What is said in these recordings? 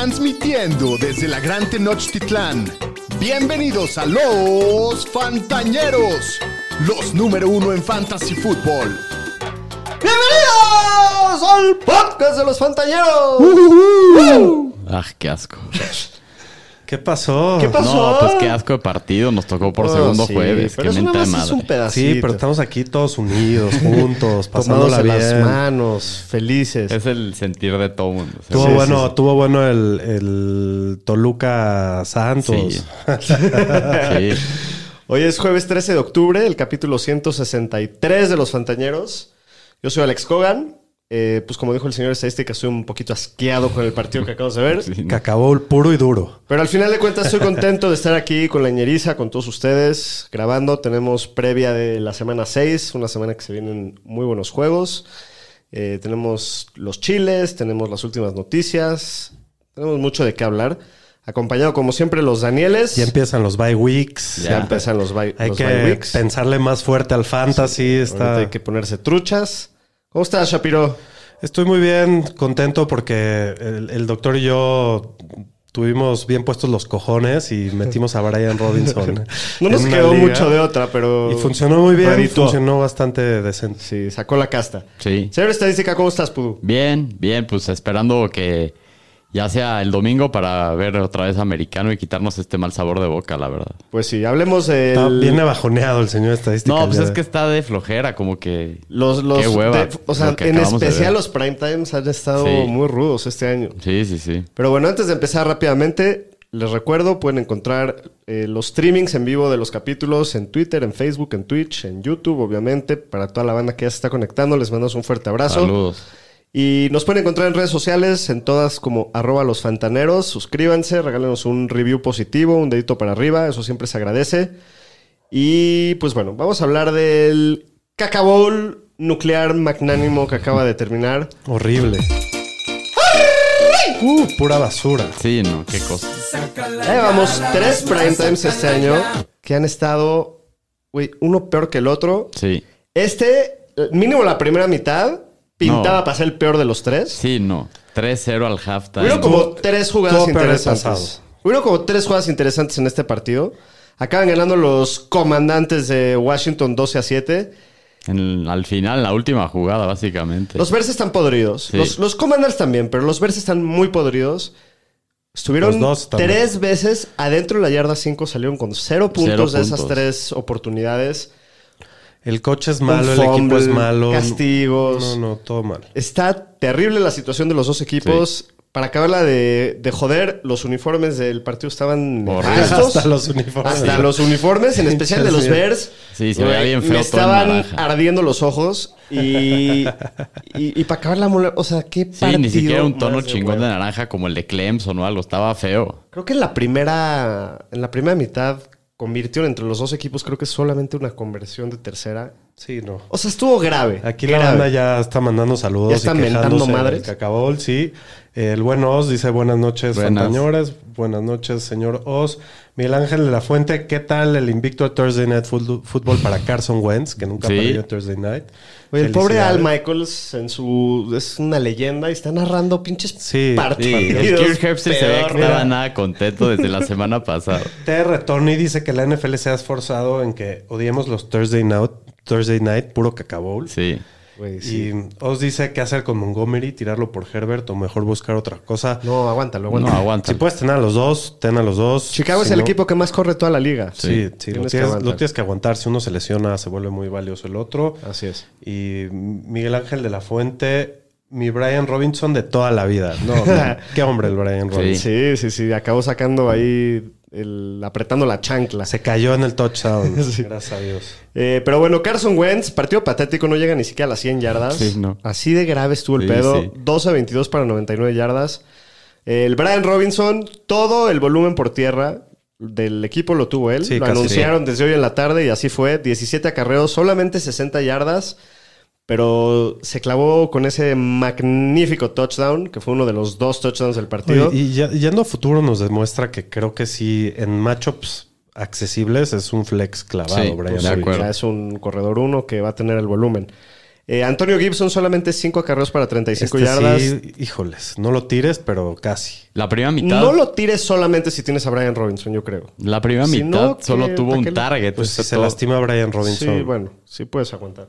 Transmitiendo desde la Gran Tenochtitlán. Bienvenidos a los Fantañeros, los número uno en Fantasy Football. ¡Bienvenidos al podcast de los Fantañeros! Ah, qué asco. ¿Qué pasó? ¿Qué pasó? No, pues qué asco de partido. Nos tocó por Oh, segundo sí, jueves. Pero Qué eso nada es un pedacito. Sí, pero estamos aquí todos unidos, juntos, pasándola las manos, felices. Es el sentir de todo mundo. Tuvo Sí, bueno, sí, sí. tuvo bueno el, el Toluca Santos. Sí. sí. Hoy es jueves 13 de octubre, el capítulo 163 de Los Fantañeros. Yo soy Alex Cogan. Eh, pues como dijo el señor estadística, estoy un poquito asqueado con el partido que acabamos de ver. Sí, ¿no? Cacabol puro y duro. Pero al final de cuentas estoy contento de estar aquí con la ñeriza, con todos ustedes, grabando. Tenemos previa de la semana 6, una semana que se vienen muy buenos juegos. Eh, tenemos los chiles, tenemos las últimas noticias, tenemos mucho de qué hablar. Acompañado como siempre los Danieles. Ya empiezan los bye weeks. Ya Ya. empiezan los bye, Hay los que bye weeks. pensarle más fuerte al fantasy. Está... hay que ponerse truchas. ¿Cómo estás, Shapiro? Estoy muy bien, contento porque el, el doctor y yo tuvimos bien puestos los cojones y metimos a Brian Robinson. No nos quedó liga. mucho de otra, pero... Y funcionó muy bien, funcionó bastante decente. Sí, sacó la casta. Sí. Señor estadística, ¿cómo estás, Pudu? Bien, bien, pues esperando que ya sea el domingo para ver otra vez americano y quitarnos este mal sabor de boca, la verdad. Pues sí, hablemos del... Está bien abajoneado el señor estadística. No, el pues es de- que está de flojera, como que. Los, los, Qué hueva, de- o sea, en de especial los prime times han estado Sí. muy rudos este año. Sí, sí, sí. Pero bueno, antes de empezar rápidamente, les recuerdo, pueden encontrar eh, los streamings en vivo de los capítulos en Twitter, en Facebook, en Twitch, en YouTube, obviamente. Para toda la banda que ya se está conectando, les mandamos un fuerte abrazo. Saludos. Y nos pueden encontrar en redes sociales, en todas como arroba los fantaneros. Suscríbanse, regálenos un review positivo, un dedito para arriba, eso siempre se agradece. Y pues bueno, vamos a hablar del cacabol nuclear magnánimo que acaba de terminar. Horrible. Uh, pura basura. Sí, no, qué cosa. Ya llevamos tres prime times este año que han estado, güey, uno peor que el otro. Sí. Este, mínimo la primera mitad, pintaba No. para ser el peor de los tres. Sí, no. 3-0 al halftime. Hubieron como tres jugadas interesantes. Hubieron como tres jugadas interesantes en este partido. Acaban ganando los comandantes de Washington 12 a 7. En- al final, la última jugada, básicamente. Los Bears están podridos. Sí. Los, los Commanders también, pero los Bears están muy podridos. Estuvieron dos tres veces adentro de la yarda 5, salieron con cero puntos Cero de esas tres oportunidades. El coche es malo, el equipo es malo. castigos. No, no, todo mal. Está terrible la situación de los dos equipos. Para acabarla de, de joder, los uniformes del partido estaban. Hasta los uniformes. Hasta los uniformes, en especial de los Sí. Bears. Sí, se veía bien feo Me estaban naranja. ardiendo los ojos. Y, y, y para acabar la mole, o sea, qué Sí, partido ni siquiera un tono de chingón de hueva. naranja como el de Clemson o algo. Estaba feo. Creo que en la primera, en la primera mitad convirtieron entre los dos equipos, creo que solamente una conversión de tercera. Sí, no. O sea, estuvo grave. Aquí la grave. banda ya está mandando saludos Ya están y mentando quejándose madres. Cacabol, sí. El buen Oz dice buenas noches, fantañores. Buenas noches, señor Oz. Miguel Ángel de la Fuente, ¿qué tal el invicto a Thursday Night Football para Carson Wentz, que nunca Sí. perdió Thursday Night? Oye, el pobre Al. Michaels en su es una leyenda y está narrando pinches Sí, partidos. Sí, el Kirk se ve que estaba nada contento desde la semana pasada. TR Tony dice que la NFL se ha esforzado en que odiemos los Thursday Night, Thursday Night puro Cacabowl. Sí. Sí. Y Oz dice qué hacer con Montgomery, tirarlo por Herbert o mejor buscar otra cosa. No, aguántalo, No, aguántalo. aguanta. Si puedes tener a los dos, ten a los dos. Chicago Si es el no- equipo que más corre toda la liga. Sí, sí, lo, Tienes que tienes, aguantar. lo tienes que aguantar. Si uno se lesiona, se vuelve muy valioso el otro. Así es. Y Miguel Ángel de la Fuente, mi Brian Robinson de toda la vida. No, no, qué hombre el Brian Robinson. Sí, sí, sí. Acabó sacando ahí, el, apretando la chancla. Se cayó en el touchdown. Gracias a Dios. Eh, pero bueno, Carson Wentz, partido patético, no llega ni siquiera a las 100 yardas. Sí, no. Así de grave estuvo el Sí, pedo. sí. 12 a 22 para 99 yardas. El Brian Robinson, todo el volumen por tierra del equipo lo tuvo él. Sí, lo anunciaron desde hoy en la tarde y así fue. 17 acarreos, solamente 60 yardas. Pero se clavó con ese magnífico touchdown, que fue uno de los dos touchdowns del partido. Oye, y ya- yendo a futuro nos demuestra que creo que sí, en matchups accesibles es un flex clavado, Sí, Brian de Robinson. acuerdo. Ya es un corredor uno que va a tener el volumen. Eh, Antonio Gibson solamente 5 acarreos para 35 Este yardas. sí, híjoles, no lo tires, pero casi. La primera mitad. No lo tires solamente si tienes a Brian Robinson, yo creo. La primera Si mitad no, solo ¿qué- tuvo un target. Pues si se todo- lastima Brian Robinson. Sí, bueno, sí puedes aguantar.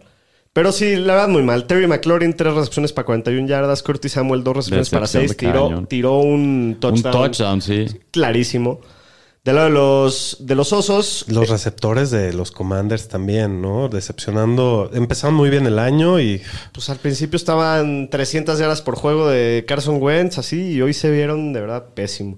Pero sí, la verdad, muy mal. Terry McLaurin, 3 recepciones para 41 yardas. Curtis Samuel, 2 recepciones para Decepción 6. de Tiró, tiró un Un touchdown, touchdown, sí. clarísimo. Del lado de los, de los osos, Los receptores de los Commanders también, ¿no? Decepcionando. Empezaron muy bien el año y pues al principio estaban 300 yardas por juego de Carson Wentz, así, y hoy se vieron de verdad pésimo.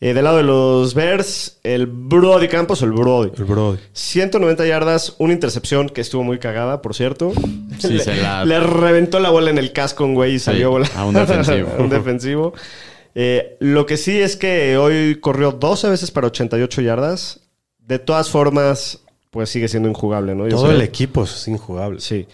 Eh, del lado de los Bears, el Brody Campos, el Brody. el Brody. 190 yardas, una intercepción que estuvo muy cagada, por cierto. Sí, le, se la- le reventó la bola en el casco güey y salió bola. a un defensivo. a un defensivo. Eh, lo que sí es que hoy corrió 12 veces para 88 yardas. De todas formas, pues sigue siendo injugable, ¿no? Yo Todo creo. el equipo es injugable. Sí.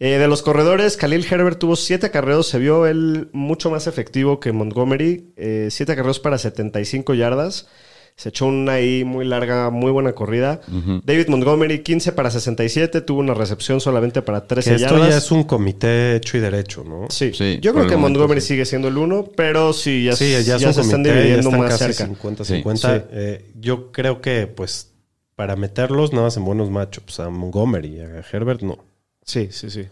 Eh, de los corredores, Khalil Herbert tuvo 7 acarreos. Se vio él mucho más efectivo que Montgomery. 7 acarreos para 75 yardas. Se echó una ahí muy larga, muy buena corrida. David Montgomery, 15 para 67. Tuvo una recepción solamente para 13 Que esto yardas. ya es un comité hecho y derecho, ¿no? Sí. Sí, yo creo que momento, Montgomery sí. sigue siendo el uno, pero sí, ya, Sí, ya, ya es un se están dividiendo están más casi cerca. 50-50. Sí. Eh, yo creo que, pues, para meterlos nada más en buenos matchups. A Montgomery, a Herbert, no. Sí, sí, sí.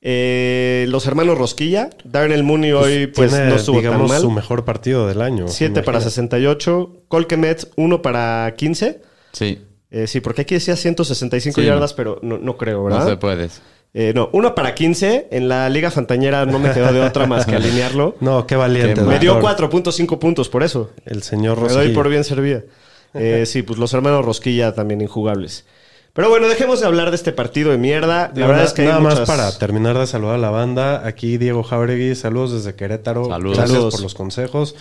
Eh, los hermanos Rosquilla. Darnell Mooney hoy pues Tiene, no estuvo tan mal. su mejor partido del año. 7 para imagínate. 68. Colquemet, 1 para 15. Sí. Eh, sí, porque aquí decía 165 Sí. yardas, pero no, no creo, ¿verdad? No se puede. Eh, no, 1 para 15. En la Liga Fantañera no me quedó de otra más que alinearlo. No, qué valiente. Qué Me dio doctor. 4.5 puntos por eso. El señor Me doy Rosquilla. por bien servida. Eh, sí, pues los hermanos Rosquilla también injugables. Pero bueno, dejemos de hablar de este partido de mierda. La verdad es que hay nada más para terminar de saludar a la banda. Aquí Diego Jauregui, saludos desde Querétaro. Saludos. Gracias Saludos. por los consejos.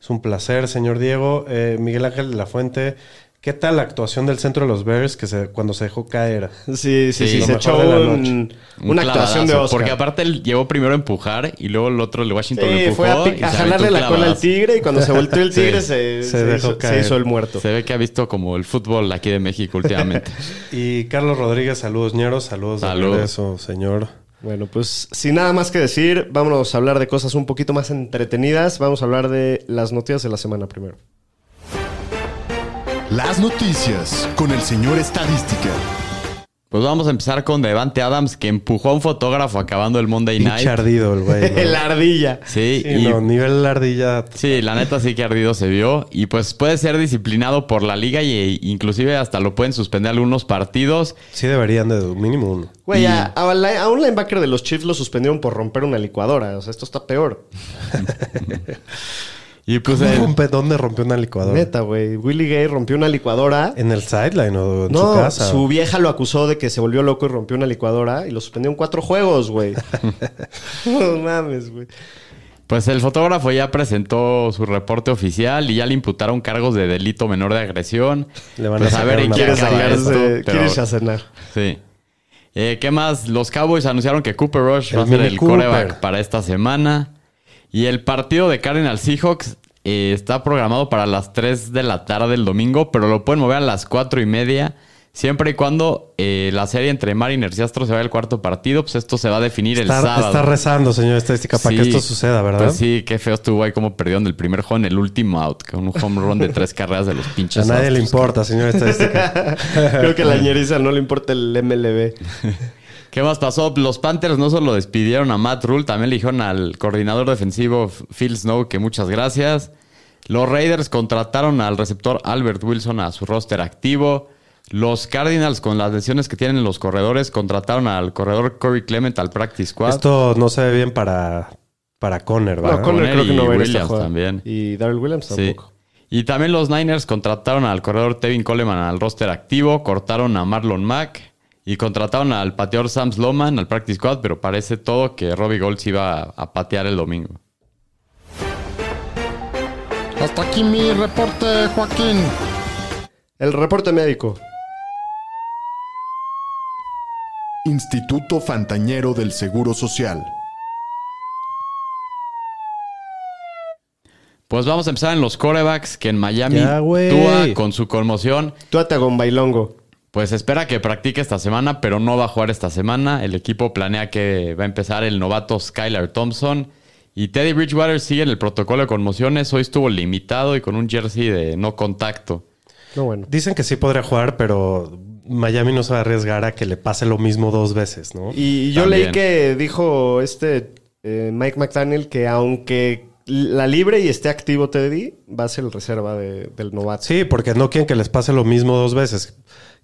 Es un placer, señor Diego. Eh, Miguel Ángel de la Fuente, ¿qué tal la actuación del centro de los Bears que se, cuando se dejó caer? Sí, sí, sí. Sí, se echó de la un- Un una actuación de Oscar. Porque aparte él llegó primero a empujar y luego el otro, el de Washington, lo Sí, empujó. fue a, pi- y a se jalarle la cola al tigre y cuando se volteó el Sí. tigre se, Se se dejó hizo, se caer. hizo el muerto. Se ve que ha visto como el fútbol aquí de México últimamente. Y Carlos Rodríguez, saludos ñeros, saludos de Saludos. regreso, señor. Bueno, pues sin nada más que decir, vámonos a hablar de cosas un poquito más entretenidas. Vamos a hablar de las noticias de la semana primero. Las noticias con el señor Estadística. pues vamos a empezar con Devante Adams, que empujó a un fotógrafo acabando el Monday Night. Pinche ardido el güey. ¿no? La ardilla. Sí, Sí, y no, nivel ardilla. Sí, la neta sí que ardido se vio. Y pues puede ser disciplinado por la liga y inclusive hasta lo pueden suspender algunos partidos. Sí deberían de mínimo uno. Güey, Y- a, a la- a un linebacker de los Chiefs lo suspendieron por romper una licuadora. O sea, esto está peor. Y pues ¿Dónde, el- rompe- dónde rompió una licuadora? Neta, güey. Willie Gay rompió una licuadora. ¿En el sideline o en no, su casa? su vieja lo acusó de que se volvió loco y rompió una licuadora y lo suspendió en cuatro juegos, güey. no mames, güey. pues el fotógrafo ya presentó su reporte oficial y ya le imputaron cargos de delito menor de agresión. Le van a Pues sacar ver en una qué Quiere sacarse, quiere pero- irse a cenar. Sí. Eh, ¿Qué más? Los Cowboys anunciaron que Cooper Rush El va a ser el Cooper. coreback para esta semana. Y el partido de Cardinals Seahawks eh, está programado para las 3 de la tarde el domingo, pero lo pueden mover a las 4 y media. Siempre y cuando eh, la serie entre Mariners y Astros se vaya al cuarto partido, pues esto se va a definir el sábado. está rezando, señor estadística, para Sí. que esto suceda, ¿verdad? Pues sí, qué feo estuvo ahí como perdieron el primer juego en el último out, con un home run de tres carreras de los A pinches. nadie le importa, señor estadística. Creo que a la ñeriza no le importa el MLB. ¿Qué más pasó? Los Panthers no solo despidieron a Matt Rule, también le dijeron al coordinador defensivo Phil Snow que muchas gracias. Los Raiders contrataron al receptor Albert Wilson a su roster activo. Los Cardinals, con las lesiones que tienen los corredores, contrataron al corredor Corey Clement al practice squad. Esto no se ve bien para, para Conner, ¿verdad? No, Conner Conner creo que no y va esta Williams también. Y Darrell Williams Sí. tampoco. Y también los Niners contrataron al corredor Tevin Coleman al roster activo, cortaron a Marlon Mack y contrataron al pateador Sam Sloman al practice squad, pero parece todo que Robbie Gold se iba a, a patear el domingo. Hasta aquí mi reporte, Joaquín. El reporte médico. Instituto Fantañero del Seguro Social. Pues vamos a empezar en los corebacks, que en Miami Ya. Tua con su conmoción, con bailongo. Pues espera que practique esta semana, pero no va a jugar esta semana. El equipo planea que va a empezar el novato Skylar Thompson. Y Teddy Bridgewater sigue en el protocolo de conmociones. Hoy estuvo limitado y con un jersey de no contacto. No, bueno. Dicen que sí podría jugar, pero Miami no se va a arriesgar a que le pase lo mismo dos veces, ¿no? Y yo También. leí que dijo este eh, Mike McDaniel que aunque la libre y esté activo Teddy, va a ser el reserva de- del novato. Sí, porque no quieren que les pase lo mismo dos veces.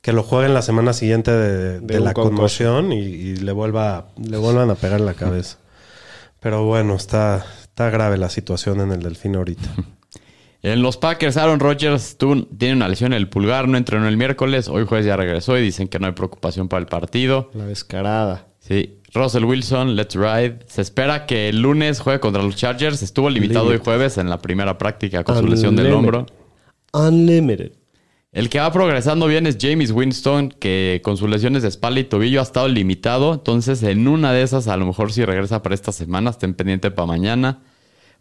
Que lo jueguen la semana siguiente de, la conmoción y, y le, vuelva, le vuelvan a pegar en la cabeza. Pero bueno, está, está grave la situación en el Delfín ahorita. En los Packers, Aaron Rodgers tiene una lesión en el pulgar, no entrenó el miércoles. Hoy jueves ya regresó y dicen que no hay preocupación para el partido. La descarada. Sí. Russell Wilson, let's ride. Se espera que el lunes juegue contra los Chargers. Estuvo limitado hoy jueves en la primera práctica con su lesión del hombro. Unlimited. El que va progresando bien es James Winston, que con sus lesiones de espalda y tobillo ha estado limitado. Entonces, en una de esas, a lo mejor si regresa para esta semana, estén pendiente para mañana.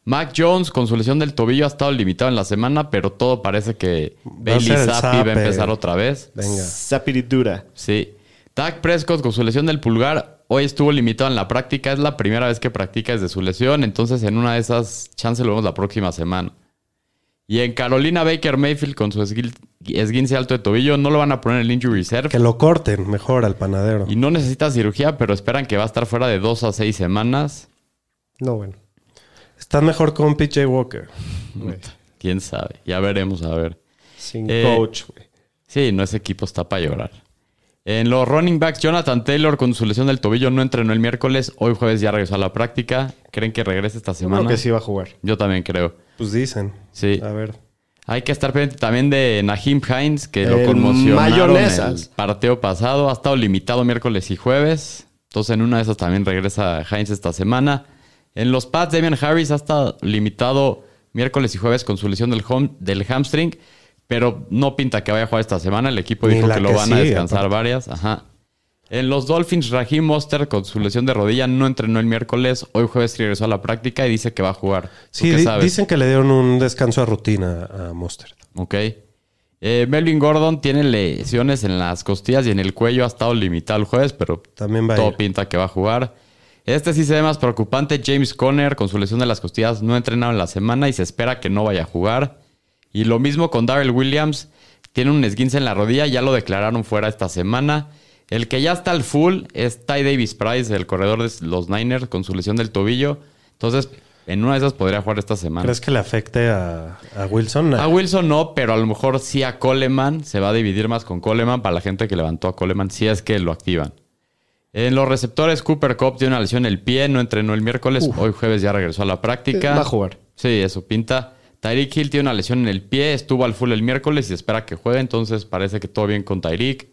Mac Jones, con su lesión del tobillo, ha estado limitado en la semana, pero todo parece que Bailey Zappi va a empezar otra vez. Venga. Zapiridura. Sí. Dak Prescott, con su lesión del pulgar, hoy estuvo limitado en la práctica. Es la primera vez que practica desde su lesión. Entonces, en una de esas, chance lo vemos la próxima semana. Y en Carolina Baker Mayfield, con su esguince alto de tobillo, no lo van a poner en el injury reserve. Que lo corten mejor al panadero. Y no necesita cirugía, pero esperan que va a estar fuera de dos a seis semanas. No, bueno. Están mejor con PJ Walker. Quién sabe. Ya veremos, a ver. Sin Eh, coach, güey. Sí, no ese equipo está para llorar. En los running backs, Jonathan Taylor con su lesión del tobillo no entrenó el miércoles. Hoy jueves ya regresó a la práctica. ¿Creen que regrese esta Yo semana? creo que sí va a jugar. Yo también creo. Pues dicen. Sí. A ver. Hay que estar pendiente también de Nahim Hines, que lo El conmocionaron mayonesas. el partido pasado. Ha estado limitado miércoles y jueves. Entonces, en una de esas también regresa Hines esta semana. En los Pats, Damian Harris ha estado limitado miércoles y jueves con su lesión del, home- del hamstring, pero no pinta que vaya a jugar esta semana. El equipo Ni dijo que lo van a descansar varias. Ajá. En los Dolphins, Raheem Monster con su lesión de rodilla no entrenó el miércoles. Hoy jueves regresó a la práctica y dice que va a jugar. ¿Tú Sí, qué di- sabes? dicen que le dieron un descanso a rutina a Mostert. Ok. Eh, Melvin Gordon tiene lesiones en las costillas y en el cuello. Ha estado limitado el jueves, pero También va a todo ir. pinta que va a jugar. Este sí se ve más preocupante. James Conner, con su lesión de las costillas, no ha entrenado en la semana y se espera que no vaya a jugar. Y lo mismo con Darrell Williams. Tiene un esguince en la rodilla, ya lo declararon fuera esta semana. El que ya está al full es Ty Davis Price, el corredor de los Niners, con su lesión del tobillo. Entonces, en una de esas podría jugar esta semana. ¿Crees que le afecte a, a Wilson? A Wilson no, pero a lo mejor sí a Coleman. Se va a dividir más con Coleman para la gente que levantó a Coleman, si es que lo activan. En los receptores, Cooper Cup tiene una lesión en el pie, no entrenó el miércoles. Hoy jueves ya regresó a la práctica. Va a jugar. Sí, eso pinta. Tyreek Hill tiene una lesión en el pie, estuvo al full el miércoles y espera que juegue, entonces parece que todo bien con Tyreek.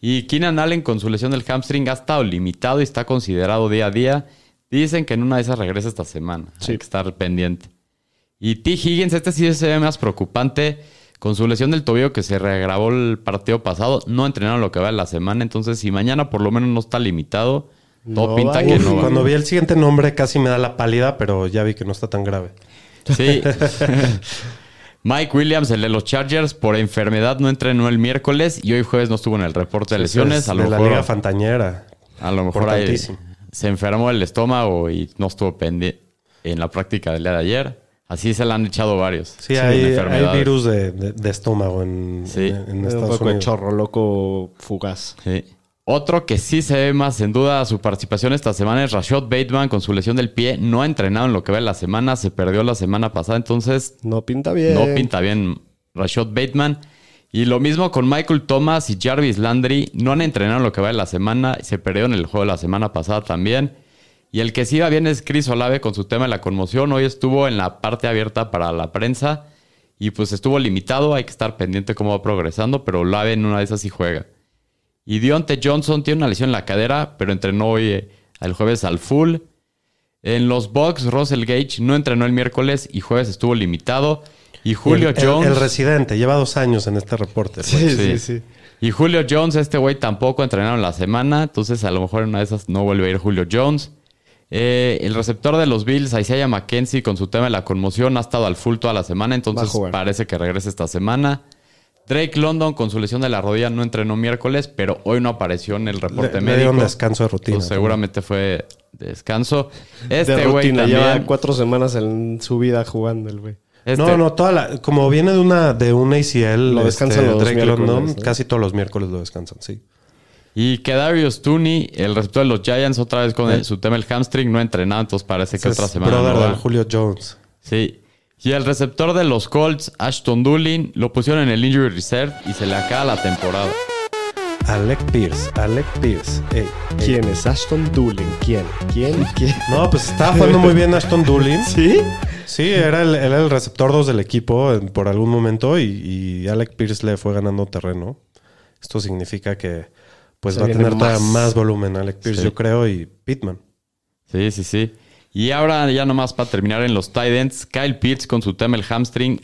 Y Keenan Allen con su lesión del hamstring ha estado limitado y está considerado día a día. Dicen que en una de esas regresa esta semana. Sí. Hay que estar pendiente. Y T. Higgins, este sí se ve más preocupante. Con su lesión del tobillo que se regrabó el partido pasado, no entrenaron lo que va de la semana. Entonces, si mañana por lo menos no está limitado, todo No pinta va que no va. Cuando vi el siguiente nombre casi me da la pálida, pero ya vi que no está tan grave. Sí. Mike Williams, el de los Chargers, por enfermedad no entrenó el miércoles y hoy jueves no estuvo en el reporte de lesiones. Es A lo de la mejor, Liga Fantañera. a lo mejor ahí se enfermó el estómago y no estuvo pendiente en la práctica del día de ayer. Así se le han echado varios. Sí, hay, virus de, de- de estómago en, Sí. en- en un Estados poco de Unidos. chorro loco fugaz. Sí. Otro que sí se ve más en duda su participación esta semana es Rashad Bateman con su lesión del pie. No ha entrenado en lo que va de la semana, se perdió la semana pasada, entonces No pinta bien. no pinta bien Rashad Bateman. Y lo mismo con Michael Thomas y Jarvis Landry. No han entrenado en lo que va de la semana, se perdieron el juego de la semana pasada también. Y el que sí va bien es Chris Olave con su tema de la conmoción. Hoy estuvo en la parte abierta para la prensa y pues estuvo limitado. Hay que estar pendiente cómo va progresando, pero Olave en una de esas sí juega. Y Dionte Johnson tiene una lesión en la cadera, pero entrenó hoy eh, el jueves al full. En los Bucks, Russell Gage no entrenó el miércoles y jueves estuvo limitado. Y Julio el, Jones. El, residente, lleva dos años en este reporte. Sí, Sí. sí, sí. Y Julio Jones, este güey tampoco entrenaron la semana, entonces a lo mejor en una de esas no vuelve a ir Julio Jones. Eh, el receptor de los Bills, Isaiah McKenzie, con su tema de la conmoción, ha estado al full toda la semana, entonces parece que regrese esta semana. Drake London con su lesión de la rodilla no entrenó miércoles, pero hoy no apareció en el reporte Le- le médico. dieron descanso de rutina. Entonces, seguramente fue descanso. Este de güey rutina, también. lleva cuatro semanas en su vida jugando el güey. este- No, no, toda la, como viene de una de un ACL, Lo descansan este, los Drake London, ¿no? casi todos los miércoles lo descansan, sí. Y que Darius Tooney, el receptor de los Giants, otra vez con el- su tema el hamstring, no ha entrenado, entonces parece que Ese otra semana brother no va. del Julio Jones. Sí. Y el receptor de los Colts, Ashton Doolin, lo pusieron en el injury reserve y se le acaba la temporada. Alec Pierce, Alec Pierce. Ey, ey. ¿Quién es Ashton Doolin? ¿Quién? ¿Quién? ¿Quién? No, pues estaba jugando muy bien Ashton Doolin. ¿Sí? Sí, era el, era el receptor 2 del equipo en- por algún momento y, y Alec Pierce le fue ganando terreno. Esto significa que pues Se va a tener todavía más. más volumen Alec Pierce, Sí. yo creo, y Pittman. Sí, sí, sí. Y ahora ya nomás para terminar en los tight ends, Kyle Pitts con su tema el hamstring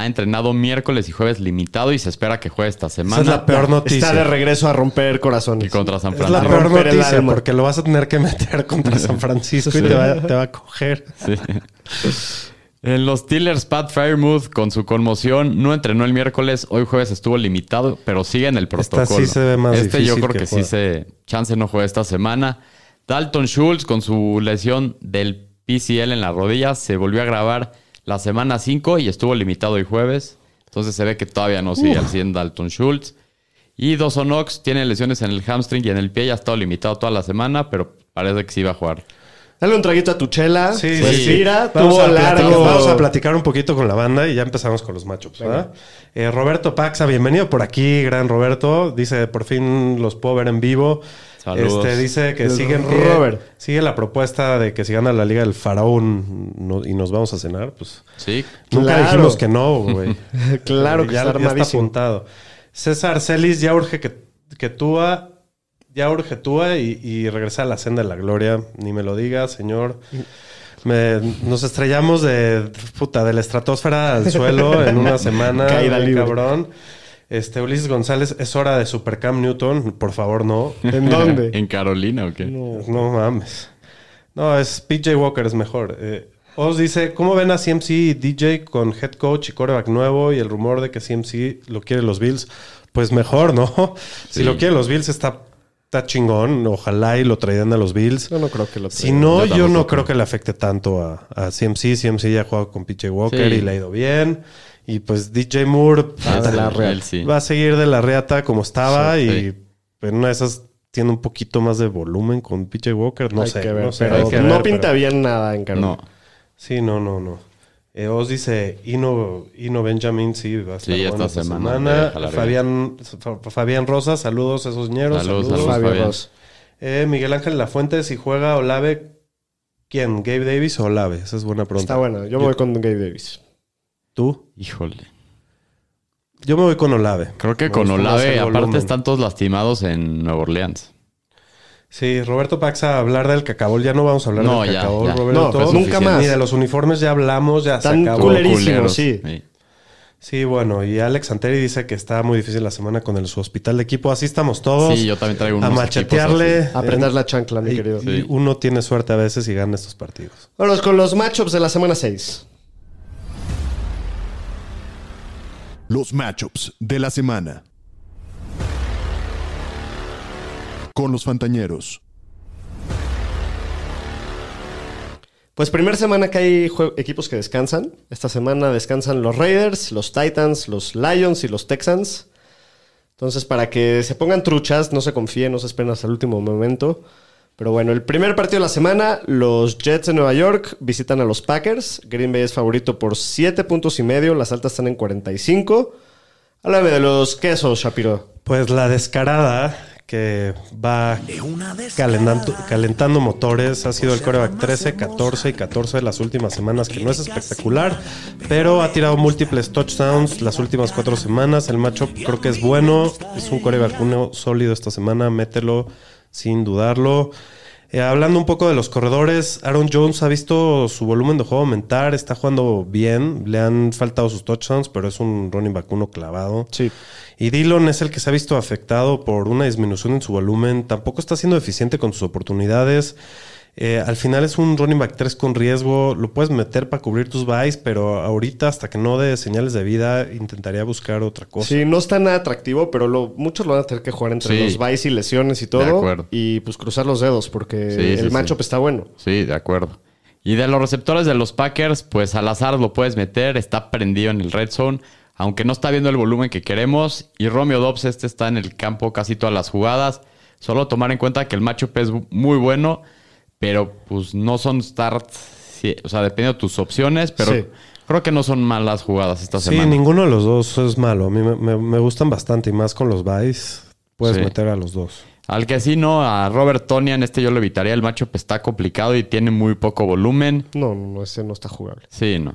ha entrenado miércoles y jueves limitado y se espera que juegue esta Esa semana. es la peor noticia. Está de regreso a romper Y corazones. contra San Es la Francisco. peor noticia porque lo vas a tener que meter contra San Francisco y te va, te va a coger. Sí. En los Steelers, Pat Firemouth con su conmoción no entrenó el miércoles, hoy jueves estuvo limitado, pero sigue en el Esta protocolo. sí se ve más este yo creo que que, sí se chance no juega esta semana. Dalton Schultz con su lesión del PCL en la rodilla se volvió a grabar la semana 5 y estuvo limitado hoy jueves. Entonces se ve que todavía no sigue al 100 Dalton Schultz. Y Dawson Knox tiene lesiones en el hamstring y en el pie, ya ha estado limitado toda la semana, pero parece que sí va a jugar. Dale un traguito a tu chela. Sí, pues sí. Mira, Vamos tuvo a, platicar, largo. vamos a platicar un poquito con la banda y ya empezamos con los matchups. ¿verdad? Eh, Roberto Paxa, bienvenido por aquí, gran Roberto. Dice, por fin los puedo ver en vivo. Saludos. Este, dice que El siguen, Robert. sigue la propuesta de que si gana la Liga del Faraón no- y nos vamos a cenar. Pues Sí, nunca Claro. dijimos que no, güey. Claro que ya, está ya está apuntado. César Celis ya urge que, que Túa, ya urge Túa y, y regresa a la senda de la gloria. Ni me lo diga, señor. Me- nos estrellamos de puta, de la estratosfera al suelo en una semana. Caída libre. cabrón. Este, Ulises González, es hora de Supercam Newton. Por favor, no. ¿En dónde? ¿En Carolina o qué? No mames. No, es PJ Walker, es mejor. Eh, Oz dice, ¿cómo ven a CMC y DJ con head coach y quarterback nuevo y el rumor de que CMC lo quiere los Bills? Pues mejor, ¿no? Si lo quiere los Bills está, está chingón. Ojalá y lo traigan a los Bills. Yo no creo que lo Si no, Yo no creo. creo que le afecte tanto a, a CMC. CMC ya ha jugado con PJ Walker Sí. y le ha ido bien. Y pues DJ Moore Ah, de la él Real. sí. va a seguir de la reata como estaba Sí, y sí. en una de esas tiene un poquito más de volumen con PJ Walker. No Hay sé, que ver, no sé. pero hay que no ver, pinta pero- bien nada en Carolina. No. Sí, no, no, no. Eh, Oz dice Ino, Ino Benjamin, sí, va a estar Sí, bueno esta semana. Fabián, Fa- Fabián Rosa, saludos a esos ñeros. Saludos, Saludos. saludos. Fabián. Ross. Eh, Miguel Ángel Lafuente, si juega Olave, ¿quién? ¿Gabe Davis o Olave? Esa es buena pregunta. Está bueno. Yo voy con Gabe Davis. ¿Tú? Híjole. Yo me voy con Olave. Creo que Me con Olave, aparte están todos lastimados en Nueva Orleans. Sí, Roberto Paxa, hablar del cacabol. Ya no vamos a hablar No, del ya, cacabol, ya. Roberto. No, pues nunca más. Ni de los uniformes ya hablamos, ya Tan se acabó. culerísimo, Culeros. sí. Sí, bueno, y Alex Anteri dice que está muy difícil la semana con el, su hospital de equipo. Así estamos todos. Sí, yo también traigo unos a machetearle. equipos Apretar la chancla, mi Y- querido. y uno tiene suerte a veces y gana estos partidos. Vámonos con los matchups de la semana 6. Los matchups de la semana. Con los Fantañeros. Pues primer semana que hay equipos que descansan. Esta semana descansan los Raiders, los Titans, los Lions y los Texans. Entonces, para que se pongan truchas, no se confíen, no se esperen hasta el último momento. Pero bueno, el primer partido de la semana, los Jets de Nueva York visitan a los Packers. Green Bay es favorito por 7 puntos y medio, las altas están en 45. Háblame de los quesos, Shapiro. Pues la descarada que va calentando, calentando motores ha sido el coreback 13, 14 y 14 de las últimas semanas, que no es espectacular, pero ha tirado múltiples touchdowns las últimas cuatro semanas. El matchup creo que es bueno, es un coreback uno sólido esta semana, mételo sin dudarlo. Eh, hablando un poco de los corredores, Aaron Jones ha visto su volumen de juego aumentar, está jugando bien, le han faltado sus touchdowns, pero es un running back uno clavado. Sí. Y Dillon es el que se ha visto afectado por una disminución en su volumen. Tampoco está siendo eficiente con sus oportunidades. Eh, al final es un running back 3 con riesgo. Lo puedes meter para cubrir tus buys, pero ahorita, hasta que no dé señales de vida, intentaría buscar otra cosa. Sí, no está nada atractivo, pero lo, muchos lo van a tener que jugar entre Sí. los buys y lesiones y De todo. acuerdo. Y pues cruzar los dedos, porque sí, el sí. matchup está bueno. Sí, de acuerdo. Y de los receptores de los Packers, pues al azar lo puedes meter, está prendido en el red zone, aunque no está viendo el volumen que queremos. Y Romeo Dobbs, este está en el campo casi todas las jugadas. Solo tomar en cuenta que el matchup es muy bueno, pero pues no son starts, sí, o sea, dependiendo de tus opciones, pero Sí. creo que no son malas jugadas esta Sí, semana. ninguno de los dos es malo. A mí me, me- me gustan bastante y más con los buys. Puedes Sí. meter a los dos. Al que sí, no, a Robert Tonian, este yo lo evitaría. El matchup está complicado y tiene muy poco volumen. No, no, ese no está jugable. Sí, no.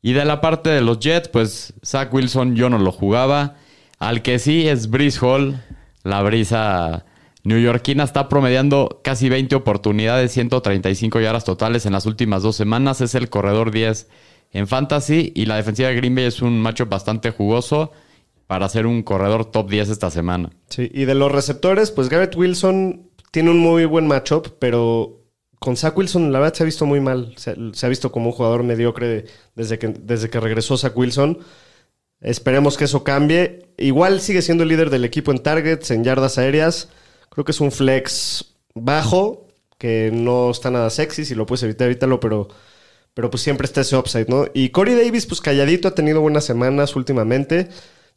Y de la parte de los Jets, pues Zach Wilson yo no lo jugaba. Al que sí es Breeze Hall. La brisa neoyorquina está promediando casi 20 oportunidades, 135 yardas totales en las últimas dos semanas. Es el corredor 10 en fantasy. Y la defensiva de Green Bay es un macho bastante jugoso para ser un corredor top 10 esta semana. Sí, y de los receptores, pues Garrett Wilson tiene un muy buen matchup, pero con Zach Wilson la verdad se ha visto muy mal. Se, ha visto como un jugador mediocre desde que, desde que regresó Zach Wilson. Esperemos que eso cambie. Igual sigue siendo el líder del equipo en targets, en yardas aéreas. Creo que es un flex bajo, que no está nada sexy. Si lo puedes evitar, evítalo, pero, pero pues siempre está ese upside, ¿no? Y Corey Davis, pues calladito, ha tenido buenas semanas últimamente.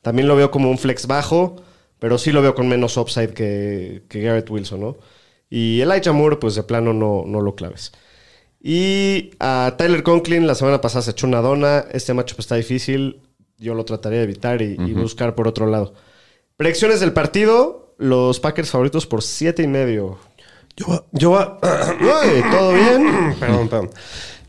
También lo veo como un flex bajo, pero sí lo veo con menos upside que, que Garrett Wilson, ¿no? Y Elijah Moore, pues de plano no, no lo claves. Y a Tyler Conklin la semana pasada se echó una dona. Este matchup está difícil. Yo lo trataría de evitar y, y buscar por otro lado. Predicciones del partido. Los Packers favoritos por siete y medio. Yo, va- yo va- Uy, ¿Todo bien? perdón, perdón.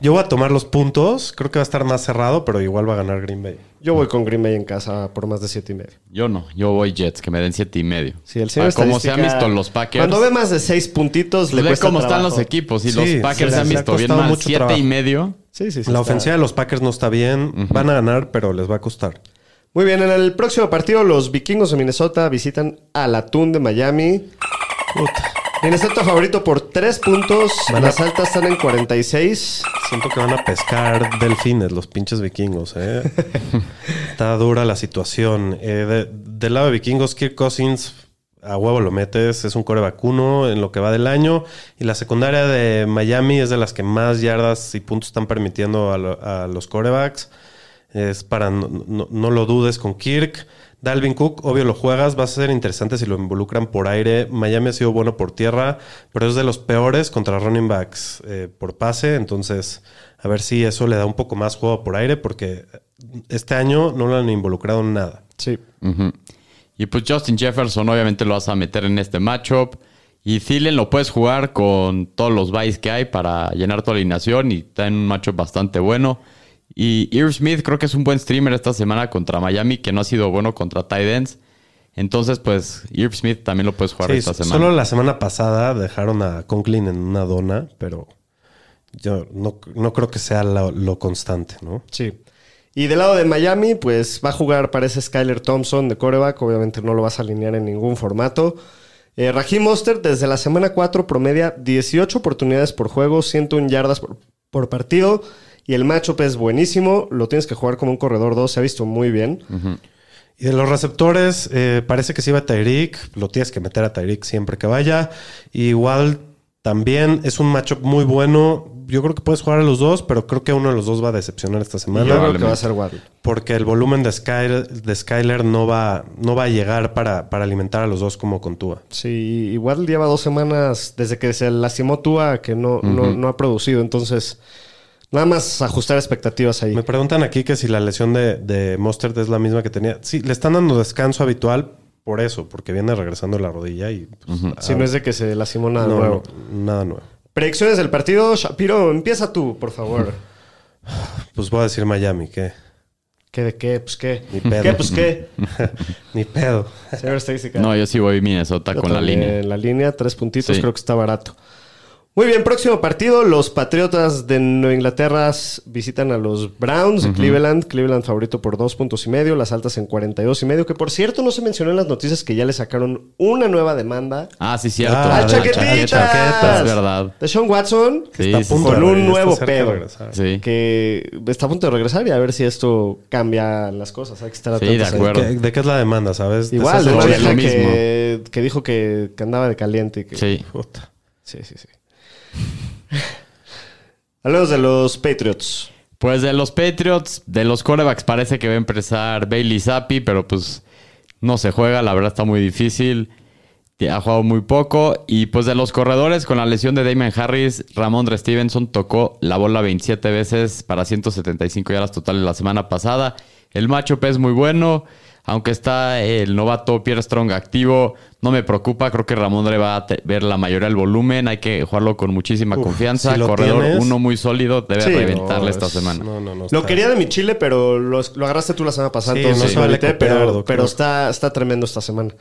Yo voy a tomar los puntos. Creo que va a estar más cerrado, pero igual va a ganar Green Bay. Yo voy con Green Bay en casa por más de siete y medio. Yo no, yo voy Jets, que me den siete y medio. Sí, el señor Ah, como se han visto los Packers. Cuando ve más de seis puntitos, le Ve cuesta cómo están trabajo. los equipos y Sí, los Packers se han les visto bien costado mal. mucho Siete trabajo. y medio. Sí, sí, sí. la está- ofensiva de los Packers no está bien. Van a ganar, pero les va a costar. Muy bien, en el próximo partido los vikingos de Minnesota visitan al Atún de Miami. Minnesota favorito por 3 puntos. Van a- Las altas están en 46. Siento que van a pescar delfines los pinches vikingos, ¿eh? Está dura la situación. Eh, de- del lado de vikingos, Kirk Cousins, a huevo lo metes, es un core vacuno en lo que va del año. Y la secundaria de Miami es de las que más yardas y puntos están permitiendo a, lo- a los corebacks. Es para, no, no- no lo dudes con Kirk. Dalvin Cook, obvio lo juegas, va a ser interesante si lo involucran por aire. Miami ha sido bueno por tierra, pero es de los peores contra running backs eh, por pase. Entonces, a ver si eso le da un poco más juego por aire, porque este año no lo han involucrado en nada. Sí. Y pues Justin Jefferson obviamente lo vas a meter en este matchup. Y Thielen lo puedes jugar con todos los buys que hay para llenar tu alineación y está en un matchup bastante bueno. Y Irv Smith creo que es un buen streamer esta semana contra Miami, que no ha sido bueno contra tight ends. Entonces, pues Irv Smith también lo puedes jugar Sí, esta semana. solo la semana pasada dejaron a Conklin en una dona, pero yo no, no creo que sea lo, lo constante, ¿no? Sí. Y del lado de Miami, pues va a jugar, parece Skyler Thompson de coreback. Obviamente no lo vas a alinear en ningún formato. Eh, Raheem Mostert desde la semana 4 promedia 18 oportunidades por juego, 101 yardas por, por partido. Y el matchup es buenísimo. Lo tienes que jugar como un corredor 2. Se ha visto muy bien. Y de los receptores, eh, parece que sí va Tyreek. Lo tienes que meter a Tyreek siempre que vaya. Igual también es un matchup muy bueno. Yo creo que puedes jugar a los dos, pero creo que uno de los dos va a decepcionar esta Y semana. yo creo que va a ser Waddle. Porque el volumen de, Skyler, de Skyler no va, no va a llegar para, para alimentar a los dos como con Tua. Sí, y Waddle lleva dos semanas desde que se lastimó Tua que no, no, no ha producido. Entonces, nada más ajustar expectativas ahí. Me preguntan aquí que si la lesión de, de Mostert es la misma que tenía. Sí, le están dando descanso habitual por eso, porque viene regresando la rodilla y... pues, Si ah, no es de que se lastimó nada no, nuevo. no, nada nuevo. Predicciones del partido. Shapiro, empieza tú, por favor. Pues voy a decir Miami, que ¿Qué de qué? Pues qué. Ni pedo. ¿Qué? Pues qué. ni pedo. Señor. No, yo sí voy Minnesota Yo con la línea. La línea, tres puntitos, Sí. creo que está barato. Muy bien, próximo partido. Los Patriotas de Nueva Inglaterra visitan a los Browns de Cleveland. Cleveland favorito por dos puntos y medio, las altas en 42 y medio. Que por cierto, no se mencionó en las noticias que ya le sacaron una nueva demanda. Ah, sí, cierto. Ah, ¡Al de chaquetitas! chaquetas. Es verdad. De Sean Watson. Sí, Está a sí, punto con de un nuevo de pedo. Sí. Que está a punto de regresar y a ver si esto cambia las cosas. Hay que estar Sí, atentos de ahí. acuerdo. ¿Qué- ¿De qué es la demanda, sabes? De Igual, de mismo. que, que dijo que, que andaba de caliente. y que- Sí. Puta. sí, sí. sí. Hablemos de los Patriots. Pues de los Patriots, de los corebacks parece que va a empezar Bailey Zappi, pero pues no se juega, la verdad está muy difícil. Ha jugado muy poco. Y pues de los corredores, con la lesión de Damon Harris, Ramondre Stevenson tocó la bola 27 veces para 175 yardas totales la semana pasada. El matchup es muy bueno. Aunque está el novato Pierre Strong activo, no me preocupa. Creo que Ramondre va a ver la mayoría del volumen. Hay que jugarlo con muchísima Uf, confianza. si Corredor tienes- uno muy sólido, debe Sí, reventarle no, esta es- semana. No, no, no. Lo está- quería de mi chile, pero lo, lo agarraste tú la semana pasada. Sí, entonces no se lo vale copiar, pero, pero está, está tremendo esta semana.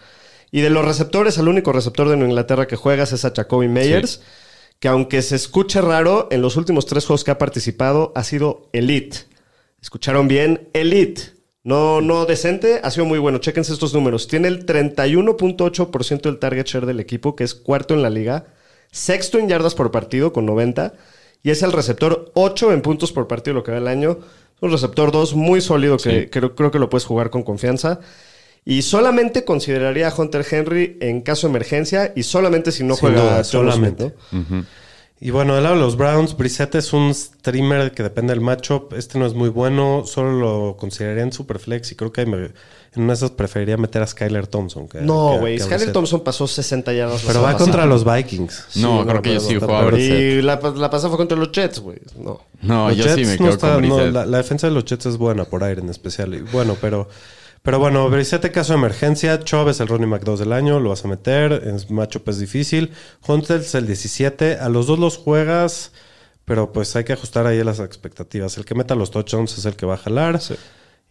Y de los receptores, el único receptor de Nueva Inglaterra que juegas es a Jacoby Meyers, que aunque se escuche raro, en los últimos tres juegos que ha participado ha sido elite. ¿Escucharon bien? Elite. No, no decente, ha sido muy bueno. Chéquense estos números. Tiene el 31.8% del target share del equipo, que es cuarto en la liga. Sexto en yardas por partido, con 90. Y es el receptor 8 en puntos por partido, lo que va el año. Un receptor 2 muy sólido que Sí. creo, creo que lo puedes jugar con confianza. Y solamente consideraría a Hunter Henry en caso de emergencia y solamente si no juega duda, John solamente. Smith, ¿no? Y bueno, del lado de los Browns, Brissette es un streamer que depende del matchup. Este no es muy bueno, solo lo consideraría en Superflex y creo que me- en una de esas preferiría meter a Skyler Thompson. que- No, güey. Skyler. Thompson pasó 60 yardas. Pero va contra los Vikings. No, Sí, creo que yo sí pero- juego a Brissett. Y la, la pasada fue contra los Jets, güey. No. No, Los yo sí me no quedo está- con no, Brissett. la, la defensa de los Jets es buena por aire en especial. Y bueno, pero, pero bueno, Brissette caso de emergencia. Chubb es el Ronnie McDowell del año, lo vas a meter. En matchup es difícil. Hunter es el 17. A los dos los juegas, pero pues hay que ajustar ahí las expectativas. El que meta los touchdowns es el que va a jalar.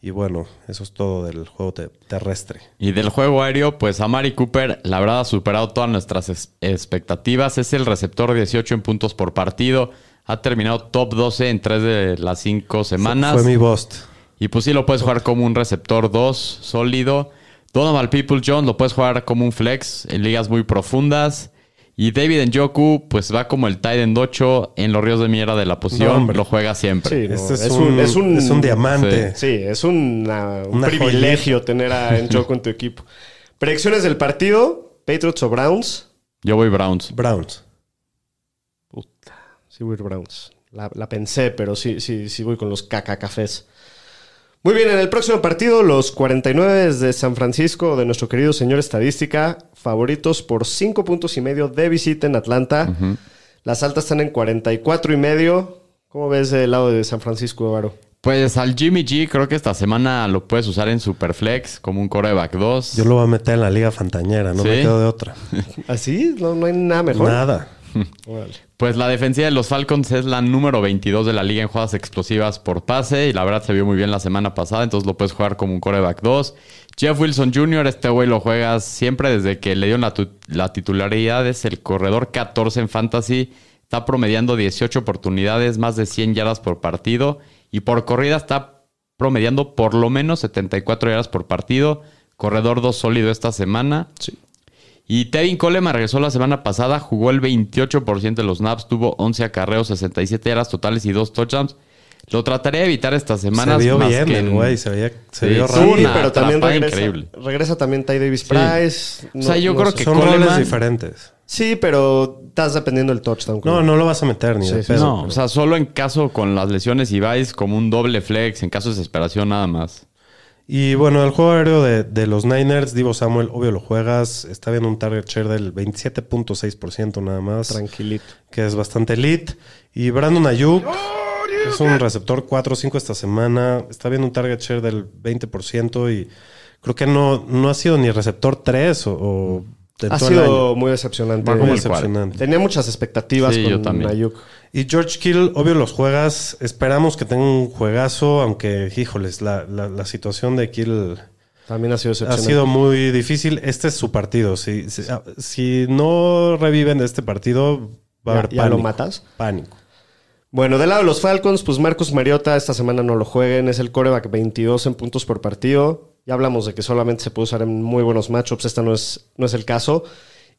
Y bueno, eso es todo del juego te- terrestre. Y del juego aéreo, pues Amari Cooper, la verdad, ha superado todas nuestras es- expectativas. Es el receptor 18 en puntos por partido. Ha terminado top 12 en tres de las cinco semanas. Fue mi bust. Y pues sí, lo puedes jugar como un receptor 2 sólido. Donovan People John lo puedes jugar como un flex en ligas muy profundas. Y David Njoku, pues va como el tight end 8 en los ríos de mierda de la posición. No, lo juega siempre. Sí, no, Este es, un, es, un, diamante. Sí, es una- un Una privilegio tener a Njoku en tu equipo. Predicciones del partido: Patriots o Browns. Yo voy Browns. Browns. Sí, voy Browns. La, la pensé, pero sí, sí, sí voy con los caca cafés. Muy bien, en el próximo partido, los 49 de San Francisco, de nuestro querido señor estadística, favoritos por 5 puntos y medio de visita en Atlanta. Las altas están en 44 y medio. ¿Cómo ves del lado de San Francisco, Evaro? Pues al Jimmy G creo que esta semana lo puedes usar en Superflex como un coreback 2. Yo lo voy a meter en la liga fantañera, no me quedo de otra. ¿Así? ¿No, no hay nada mejor? Nada. Pues la defensiva de los Falcons es la número 22 de la liga en jugadas explosivas por pase y la verdad se vio muy bien la semana pasada, entonces lo puedes jugar como un coreback 2. Jeff Wilson Jr., este güey lo juegas siempre desde que le la, tu- la titularidad, es el corredor 14 en fantasy, está promediando 18 oportunidades, más de 100 yardas por partido y por corrida está promediando por lo menos 74 yardas por partido, corredor 2 sólido esta semana. Sí. Y Tevin Coleman regresó la semana pasada, jugó el 28% de los snaps, tuvo 11 acarreos, 67 yardas totales y 2 touchdowns. Lo trataré de evitar estas semanas. se vio más bien que en- güey, se, veía, se Sí, vio raro. Sí, pero también regresa, increíble. regresa también Ty Davis Price. O sea, yo creo sé. que Son Coleman- roles diferentes. Sí, pero estás dependiendo del touchdown. No, no lo vas a meter ni Sí, de sí, pedo. No, pero- o sea, solo en caso con las lesiones y vais como un doble flex, en caso de desesperación nada más. Y bueno, el juego aéreo de, de los Niners, Divo Samuel, obvio lo juegas. Está viendo un target share del 27.6% nada más. Tranquilito. que es bastante elite. Y Brandon Ayuk es un receptor 4-5 esta semana. Está viendo un target share del 20% y creo que no, no ha sido ni receptor 3 o, o de Ha sido muy decepcionante. Muy decepcionante. Tenía muchas expectativas Sí, con yo también. Ayuk. Y George Kittle, obvio los juegas. Esperamos que tenga un juegazo, aunque, híjoles, la, la, la situación de Kittle También ha sido ha sido muy difícil. Este es su partido. Si, si, si no reviven de este partido, va a haber ya lo pánico. matas. Pánico. Bueno, del lado de los Falcons, pues Marcus Mariota esta semana no lo jueguen. Es el coreback 22 en puntos por partido. Ya hablamos de que solamente se puede usar en muy buenos matchups. Esta no es, no es el caso.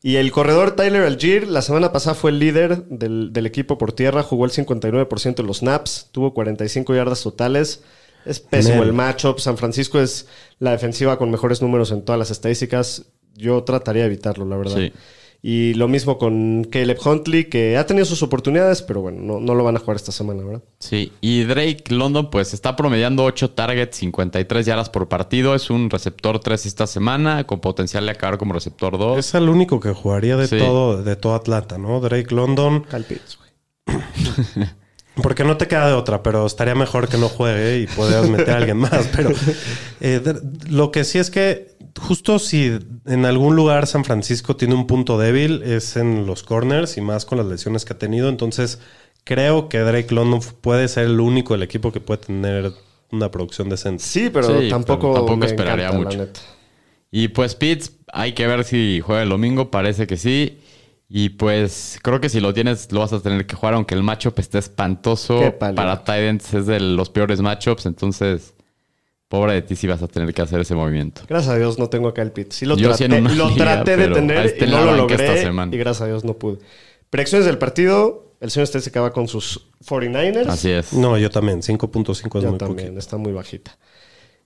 Y el corredor Tyler Algier, la semana pasada fue el líder del, del equipo por tierra. Jugó el 59% de los snaps. Tuvo 45 yardas totales. Es pésimo el matchup. San Francisco es la defensiva con mejores números en todas las estadísticas. Yo trataría de evitarlo, la verdad. Sí. Y lo mismo con Caleb Huntley, que ha tenido sus oportunidades, pero bueno, no, no lo van a jugar esta semana, ¿verdad? Sí, y Drake London pues está promediando 8 targets, 53 yardas por partido. Es un receptor 3 esta semana, con potencial de acabar como receptor 2. Es el único que jugaría de Sí. todo, de todo Atlanta, ¿no? Drake London. Kyle Pitts, güey. Porque no te queda de otra, pero estaría mejor que no juegue y podrías meter a alguien más. Pero eh, lo que sí es que justo si en algún lugar San Francisco tiene un punto débil es en los corners y más con las lesiones que ha tenido. Entonces creo que Drake London puede ser el único del equipo que puede tener una producción decente. Sí, pero Sí, tampoco, pero tampoco me esperaría encanta, mucho. la neta. Y pues Pitts, hay que ver si juega el domingo, parece que sí. Y pues creo que si lo tienes lo vas a tener que jugar, aunque el matchup esté espantoso. Para Titans es de los peores matchups, entonces pobre de ti si vas a tener que hacer ese movimiento. Gracias a Dios no tengo a Kyle Pitts. Sí lo Yo sí traté, en una lo liga, traté de tener y no lo banca esta logré. semana. Y gracias a Dios no pude. Predicciones del partido. El señor Stets se acaba con sus 49ers. Así es. No, yo también. 5.5 es Yo muy también, poquito. está muy bajita.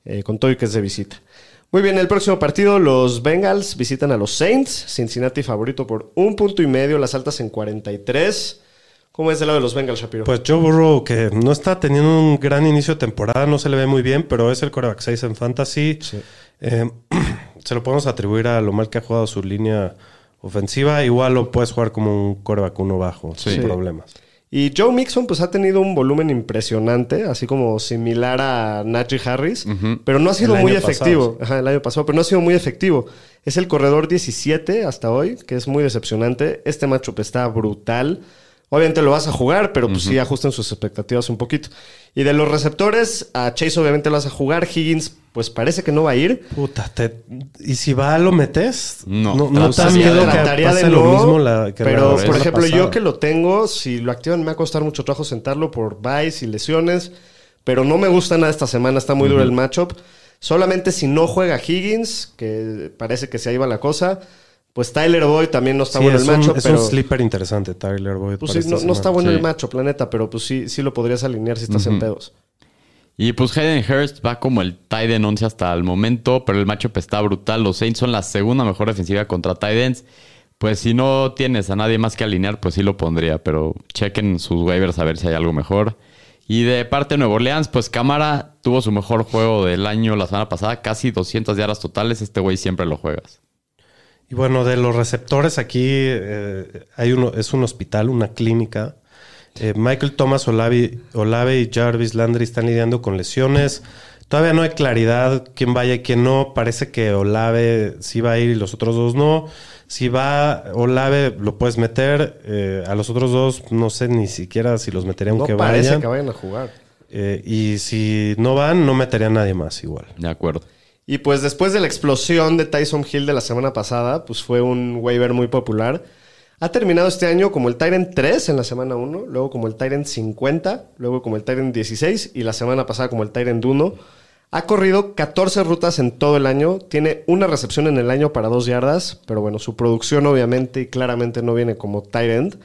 Eh, con todo y que es de visita. Muy bien, el próximo partido, los Bengals visitan a los Saints. Cincinnati favorito por un punto y medio, las altas en 43. ¿Cómo es del lado de los Bengals, Shapiro? Pues Joe Burrow, que no está teniendo un gran inicio de temporada, no se le ve muy bien, pero es el coreback 6 en fantasy. Sí. Eh, se lo podemos atribuir a lo mal que ha jugado su línea ofensiva. Igual lo puedes jugar como un coreback uno bajo, Sí. sin problemas. Y Joe Mixon pues ha tenido un volumen impresionante, así como similar a Najee Harris, pero no ha sido El muy efectivo. pasado, Ajá, el año pasado, pero no ha sido muy efectivo. Es el corredor 17 hasta hoy, que es muy decepcionante. Este matchup está brutal. Obviamente lo vas a jugar, pero pues sí ajusten sus expectativas un poquito. Y de los receptores, a Chase obviamente lo vas a jugar. Higgins, pues parece que no va a ir. Puta, te- ¿y si va, lo metes? No, no, no te da miedo de- que pase de lo mismo la, que la pero por ejemplo yo que lo tengo, si lo activan me va a costar mucho trabajo sentarlo por buys y lesiones, pero no me gusta nada esta semana, está muy duro el matchup. Solamente si no juega Higgins, que parece que se ahí va la cosa, pues Tyler Boyd también no está Sí, bueno es, el matchup, es pero un sleeper interesante, Tyler Boyd. pues sí, no, está bueno Sí. el matchup, la neta, pero pues sí, sí lo podrías alinear si estás en pedos. Y pues Hayden Hurst va como el tight end 11 hasta el momento, pero el matchup está brutal. Los Saints son la segunda mejor defensiva contra tight ends. Pues si no tienes a nadie más que alinear, pues sí lo pondría, pero chequen sus waivers a ver si hay algo mejor. Y de parte de Nuevo Orleans, pues Cámara tuvo su mejor juego del año la semana pasada, casi 200 yardas totales. Este güey siempre lo juegas. Y bueno, de los receptores aquí eh, hay uno, es un hospital, una clínica. Eh, Michael Thomas, Olave, Olave y Jarvis Landry están lidiando con lesiones. Todavía no hay claridad quién vaya y quién no. Parece que Olave sí va a ir y los otros dos no. Si va Olave, lo puedes meter. Eh, a los otros dos, no sé ni siquiera si los metería No aunque parece vayan. que vayan a jugar. Eh, y si no van, no metería a nadie más igual. De acuerdo. Y pues después de la explosión de Tyson Hill de la semana pasada, pues fue un waiver muy popular. Ha terminado este año como el Tyrant 3 en la semana 1, luego como el Tyrant 50, luego como el Tyrant 16 y la semana pasada como el Tyrant 1. Ha corrido 14 rutas en todo el año, tiene una recepción en el año para 2 yardas, pero bueno, su producción obviamente y claramente no viene como Tyrant.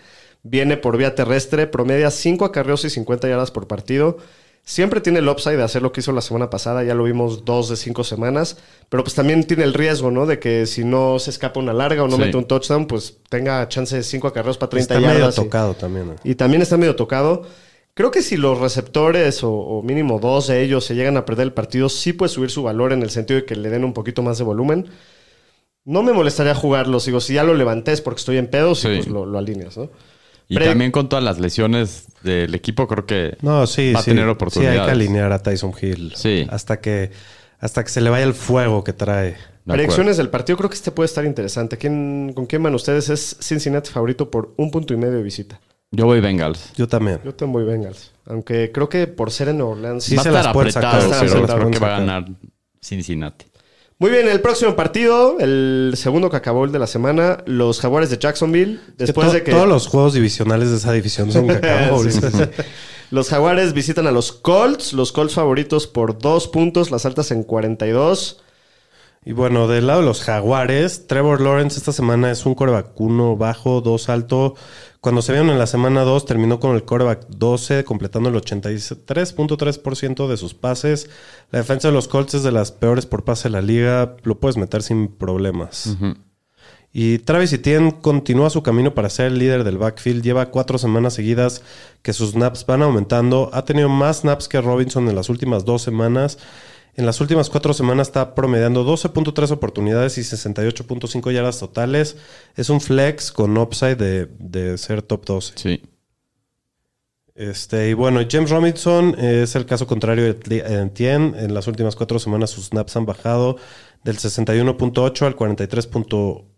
Viene por vía terrestre, promedia 5 acarreos y 50 yardas por partido. Siempre tiene el upside de hacer lo que hizo la semana pasada, ya lo vimos dos de cinco semanas, pero pues también tiene el riesgo, ¿no? De que si no se escapa una larga o no Sí. mete un touchdown, pues tenga chance de cinco acarreos para 30 Está medio yardas. y- tocado también. ¿eh? y también está medio tocado. Creo que si los receptores o, o mínimo dos de ellos se llegan a perder el partido, sí puede subir su valor en el sentido de que le den un poquito más de volumen. No me molestaría jugarlos. Digo, si ya lo levanté es porque estoy en pedos Sí. y pues lo, lo alineas, ¿no? Y Pre- también con todas las lesiones del equipo, creo que No, sí, va a sí. tener Sí, oportunidades. hay que alinear a Tyson Hill. Sí. Hasta que, hasta que se le vaya el fuego que trae. De acuerdo. Predicciones del partido, creo que este puede estar interesante. ¿Quién, ¿Con quién van ustedes? Es Cincinnati favorito por un punto y medio de visita. Yo voy Bengals. Yo también. Yo tengo muy Bengals. Aunque creo que por ser en Nueva Orleans. Sí va a se estar apretado, sacar, sí pero creo que va a ganar Cincinnati. Muy bien, el próximo partido, el segundo que acabó el de la semana, los Jaguares de Jacksonville. Después To- de que Todos los juegos divisionales de esa división son cacao. Sí, los Jaguares visitan a los Colts, los Colts favoritos por dos puntos, las altas en 42. Y bueno, del lado de los Jaguares, Trevor Lawrence esta semana es un coreback 1 bajo, 2 alto. Cuando se vieron en la semana 2, terminó con el coreback 12, completando el 83.3% de sus pases. La defensa de los Colts es de las peores por pase de la liga. Lo puedes meter sin problemas. Y Travis Etienne continúa su camino para ser el líder del backfield. Lleva cuatro semanas seguidas que sus snaps van aumentando. Ha tenido más snaps que Robinson en las últimas dos semanas. En las últimas cuatro semanas está promediando 12.3 oportunidades y 68.5 yardas totales. Es un flex con upside de, de ser top 12. Sí. Este, y bueno, James Robinson es el caso contrario de Etienne. En las últimas cuatro semanas sus snaps han bajado del 61.8 al 43.1.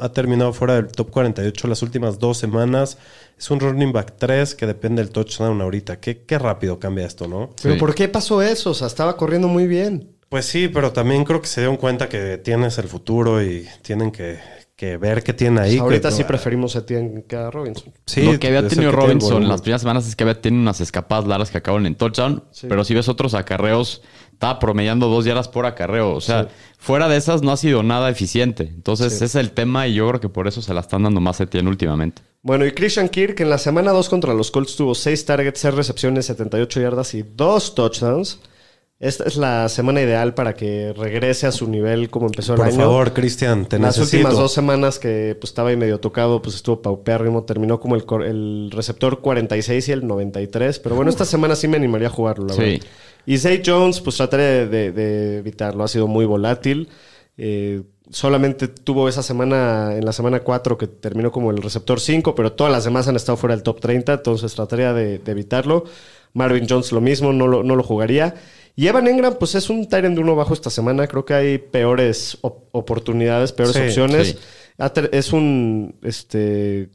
Ha terminado fuera del top 48 las últimas dos semanas. Es un running back 3 que depende del touchdown ahorita. Qué, qué rápido cambia esto, ¿no? ¿Pero por qué pasó eso? O sea, estaba corriendo muy bien. Pues sí, pero también creo que se dieron cuenta que tienes el futuro y tienen que, que ver qué tiene ahí. Pues ahorita que- sí preferimos a Etienne que a Robinson. Sí, lo que había tenido que Robinson las primeras semanas es que había tenido unas escapadas largas que acaban en touchdown. Pero si ves otros acarreos, estaba promediando dos yardas por acarreo. O sea, fuera de esas no ha sido nada eficiente. Entonces, ese es el tema y yo creo que por eso se la están dando más Etienne últimamente. Bueno, y Christian Kirk en la semana 2 contra los Colts tuvo 6 targets, 6 recepciones, 78 yardas y 2 touchdowns. Esta es la semana ideal para que regrese a su nivel como empezó el Por año. favor, Cristian, te Las necesito. últimas dos semanas que pues, estaba ahí medio tocado, pues estuvo paupérrimo. Terminó como el, receptor 46 y el 93. Pero bueno, esta semana sí me animaría a jugarlo, la Sí. verdad. Y Zay Jones, pues trataré de, de- de evitarlo. Ha sido muy volátil. Eh, solamente tuvo esa semana, en la semana 4, que terminó como el receptor 5, pero todas las demás han estado fuera del top 30. Entonces trataría de, de evitarlo. Marvin Jones lo mismo, no lo, no lo jugaría. Y Evan Engram, pues es un Tyrant de uno bajo esta semana. Creo que hay peores op- oportunidades, peores Sí, opciones. sí. Es un. Este.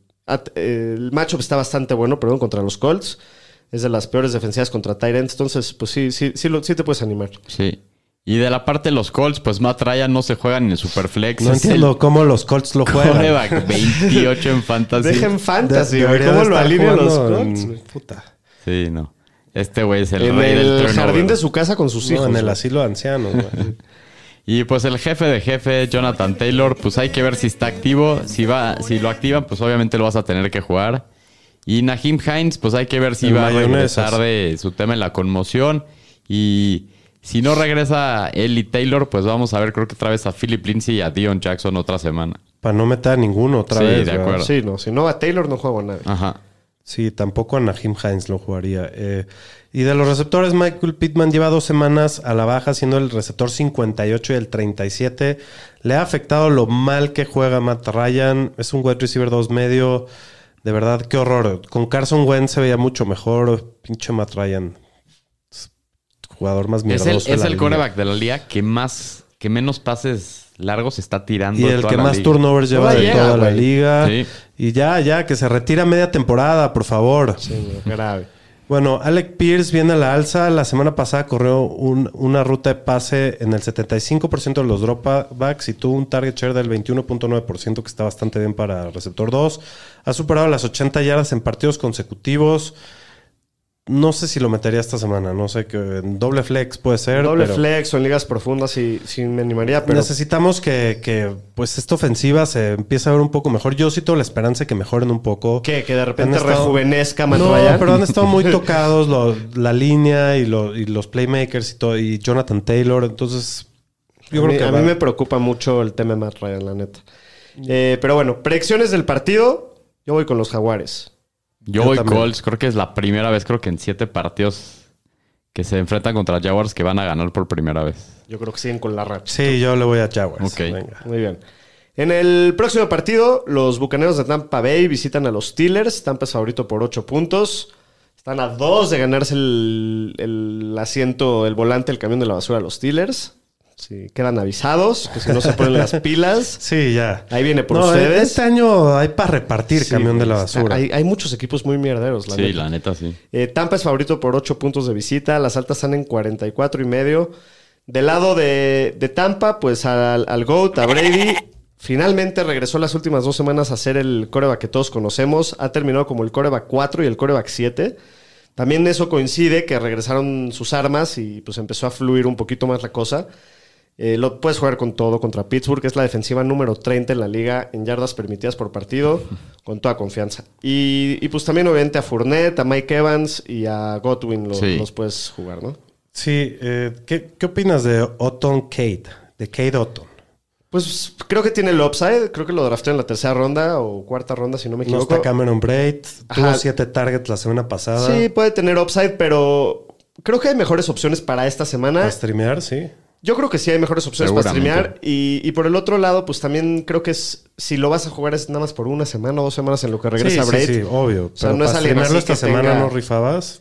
El matchup está bastante bueno, perdón, contra los Colts. Es de las peores defensivas contra Tyrants. Entonces, pues sí, sí, sí, lo- sí te puedes animar. Sí. Y de la parte de los Colts, pues Matt Ryan no se juega ni en el Superflex. No Es entiendo cómo los Colts lo juegan. quarterback 28 en fantasy. Dejen fantasy, güey. ¿Cómo lo alinean los Colts? en-? Puta. Sí, no. Este güey es el En rey del el turnover. jardín de su casa con sus No, hijos. en el asilo de ancianos, güey. Y pues el jefe de jefe, Jonathan Taylor, pues hay que ver si está activo. Si va, si lo activan, pues obviamente lo vas a tener que jugar. Y Nahim Hines, pues hay que ver si El va a regresar de su tema en la conmoción. Y si no regresa él y Taylor, pues vamos a ver, creo que otra vez a Philip Lindsay y a Dion Jackson otra semana. Para no meter a ninguno otra Sí, vez. de ¿verdad? acuerdo. Sí, no. Si no va Taylor, no juego a nadie. Ajá. Sí, tampoco a Nahim Hines lo jugaría. Eh, y de los receptores, Michael Pittman lleva dos semanas a la baja, siendo el receptor 58 y el 37. Le ha afectado lo mal que juega Matt Ryan. Es un wide receiver 2 medio. De verdad, qué horror. Con Carson Wentz se veía mucho mejor. Pinche Matt Ryan. Es Jugador más Es mierdoso. el, de es el coreback de la liga que más, que menos pases largos está tirando. Y el toda que la más liga. turnovers lleva de llega, toda la liga. Sí. Y ya, ya, que se retira media temporada, por favor. Sí, grave. Bueno, Alec Pierce viene a la alza. La semana pasada corrió un- una ruta de pase en el 75% de los dropbacks y tuvo un target share del 21.9%, que está bastante bien para receptor 2. Ha superado las 80 yardas en partidos consecutivos. No sé si lo metería esta semana. No sé, que en doble flex puede ser. Doble pero flex o en ligas profundas sí, sí me animaría, pero Necesitamos que, que, pues esta ofensiva se empiece a ver un poco mejor. Yo sí tengo la esperanza de que mejoren un poco. ¿qué? Que de repente estado- rejuvenezca Matt No, Ryan. pero han estado muy tocados lo- la línea y, lo- y los playmakers y todo, y Jonathan Taylor. Entonces, yo a creo mí, que a va- mí me preocupa mucho el tema de Matt Ryan, la neta. Eh, pero bueno, predicciones del partido. Yo voy con los Jaguares. Yo, Yo voy también. Colts, creo que es la primera vez, creo que en siete partidos que se enfrentan contra Jaguars que van a ganar por primera vez. Yo creo que siguen con la racha. Sí, yo le voy a Jaguars. Ok. Venga. Muy bien. En el próximo partido, los Bucaneros de Tampa Bay visitan a los Steelers. Tampa es favorito por 8 puntos. Están a dos de ganarse el, el asiento, el volante, el camión de la basura a los Steelers. Sí, quedan avisados, que si no se ponen las pilas. Sí, ya. Ahí viene por No, ustedes. Este año hay para repartir Sí, camión de la basura. Hay, hay muchos equipos muy mierderos, la sí, neta. la neta sí. Eh, Tampa es favorito por 8 puntos de visita. Las altas están en 44 y medio. Del lado de, de Tampa, pues al, al GOAT, a Brady, finalmente regresó las últimas dos semanas a ser el coreback que todos conocemos. Ha terminado como el coreback 4 y el coreback 7. También eso coincide que regresaron sus armas y pues empezó a fluir un poquito más la cosa. Eh, lo puedes jugar con todo contra Pittsburgh, que es la defensiva número 30 en la liga en yardas permitidas por partido, con toda confianza. Y, y pues también obviamente a Fournette, a Mike Evans y a Godwin lo- Sí. los puedes jugar, ¿no? Sí, eh, ¿qué, qué opinas de Otton Kate? De Kate Otton. Pues creo que tiene el upside, creo que lo drafté en la tercera ronda o cuarta ronda, si no me No equivoco. está Cameron Braid. Tuvo Ajá. siete targets la semana pasada. Sí, puede tener upside, pero creo que hay mejores opciones para esta semana. Para streamear, sí. Yo creo que sí hay mejores opciones para streamear. Y, y por el otro lado, pues también creo que es si lo vas a jugar es nada más por una semana o dos semanas en lo que regresa sí, Braid. sí, sí, obvio. O sea, Pero no es alguien así esta que semana tenga- no rifabas.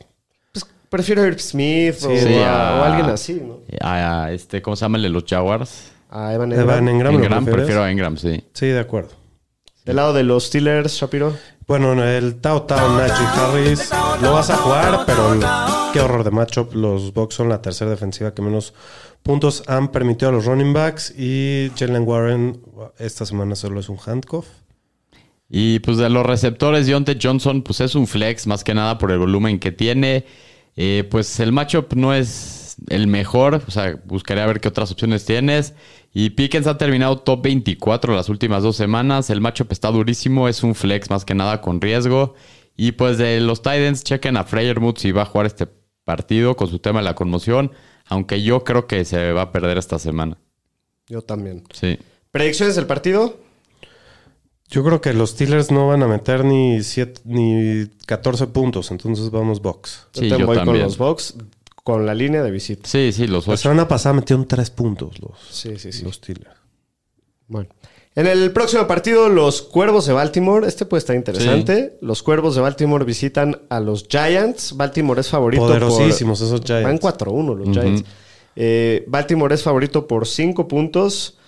Pues prefiero a Irv Smith o, Sí, a- a- o alguien así, ¿no? A, a este, ¿Cómo se llama el de los Jaguars? A Evan Evan Engram. Engram, ¿lo Engram, prefiero a Engram, sí. Sí, de acuerdo. Del lado de los Steelers, Shapiro. Bueno, el Tao Tao Najee Harris lo vas a jugar, pero qué horror de matchup. Los Bucks son la tercera defensiva que menos puntos han permitido a los running backs y Jalen Warren esta semana solo es un handcuff. Y pues de los receptores, Deontay Johnson, pues es un flex más que nada por el volumen que tiene. Eh, pues el matchup no es el mejor, o sea, buscaría ver qué otras opciones tienes. Y Pickens ha terminado top 24 las últimas dos semanas. El matchup está durísimo, es un flex más que nada con riesgo. Y pues de los Titans, chequen a Freyermuth si va a jugar este partido con su tema de la conmoción. Aunque yo creo que se va a perder esta semana. Yo también. Sí. ¿Predicciones del partido? Yo creo que los Steelers no van a meter ni, siete, ni 14 puntos, entonces vamos. Yo Sí, también yo voy también. con los Bucks con la línea de visita. Sí, sí, los La ocho. semana pasada metieron 3 puntos los, Sí, sí, sí. los Steelers. Bueno. En el próximo partido, los Cuervos de Baltimore. Este puede estar interesante. Los Cuervos de Baltimore visitan a los Giants. Baltimore es favorito Poderosísimos esos por... Van Giants. 4-1 los Giants. Eh, Baltimore es favorito por 5 puntos.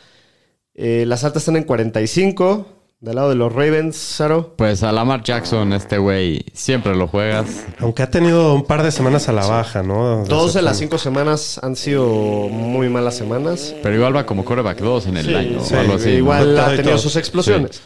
Eh, las altas están en 45. Del lado de los Ravens, Saro. Pues a Lamar Jackson, este güey, siempre lo juegas. Aunque ha tenido un par de semanas a la baja, ¿no? Dos de las cinco semanas han sido muy malas semanas. Pero igual va como coreback 2 en el Sí, año sí, o algo así. Igual ha tenido sus explosiones.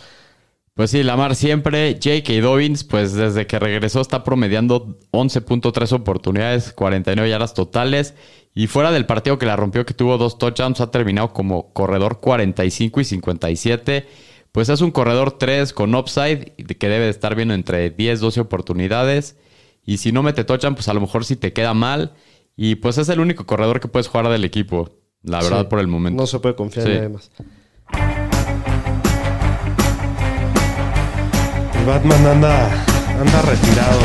Pues sí, Lamar siempre. J.K. Dobbins, pues desde que regresó está promediando 11.3 oportunidades, 49 yardas totales. Y fuera del partido que la rompió, que tuvo dos touchdowns, ha terminado como corredor 45 y 57. Pues es un corredor 3 con upside, que debe de estar viendo entre 10, 12 oportunidades. Y si no mete touchdown, pues a lo mejor sí te queda mal. Y pues es el único corredor que puedes jugar del equipo, la verdad, Sí. por el momento. No se puede confiar Sí. en nadie más. El Batman anda, anda retirado.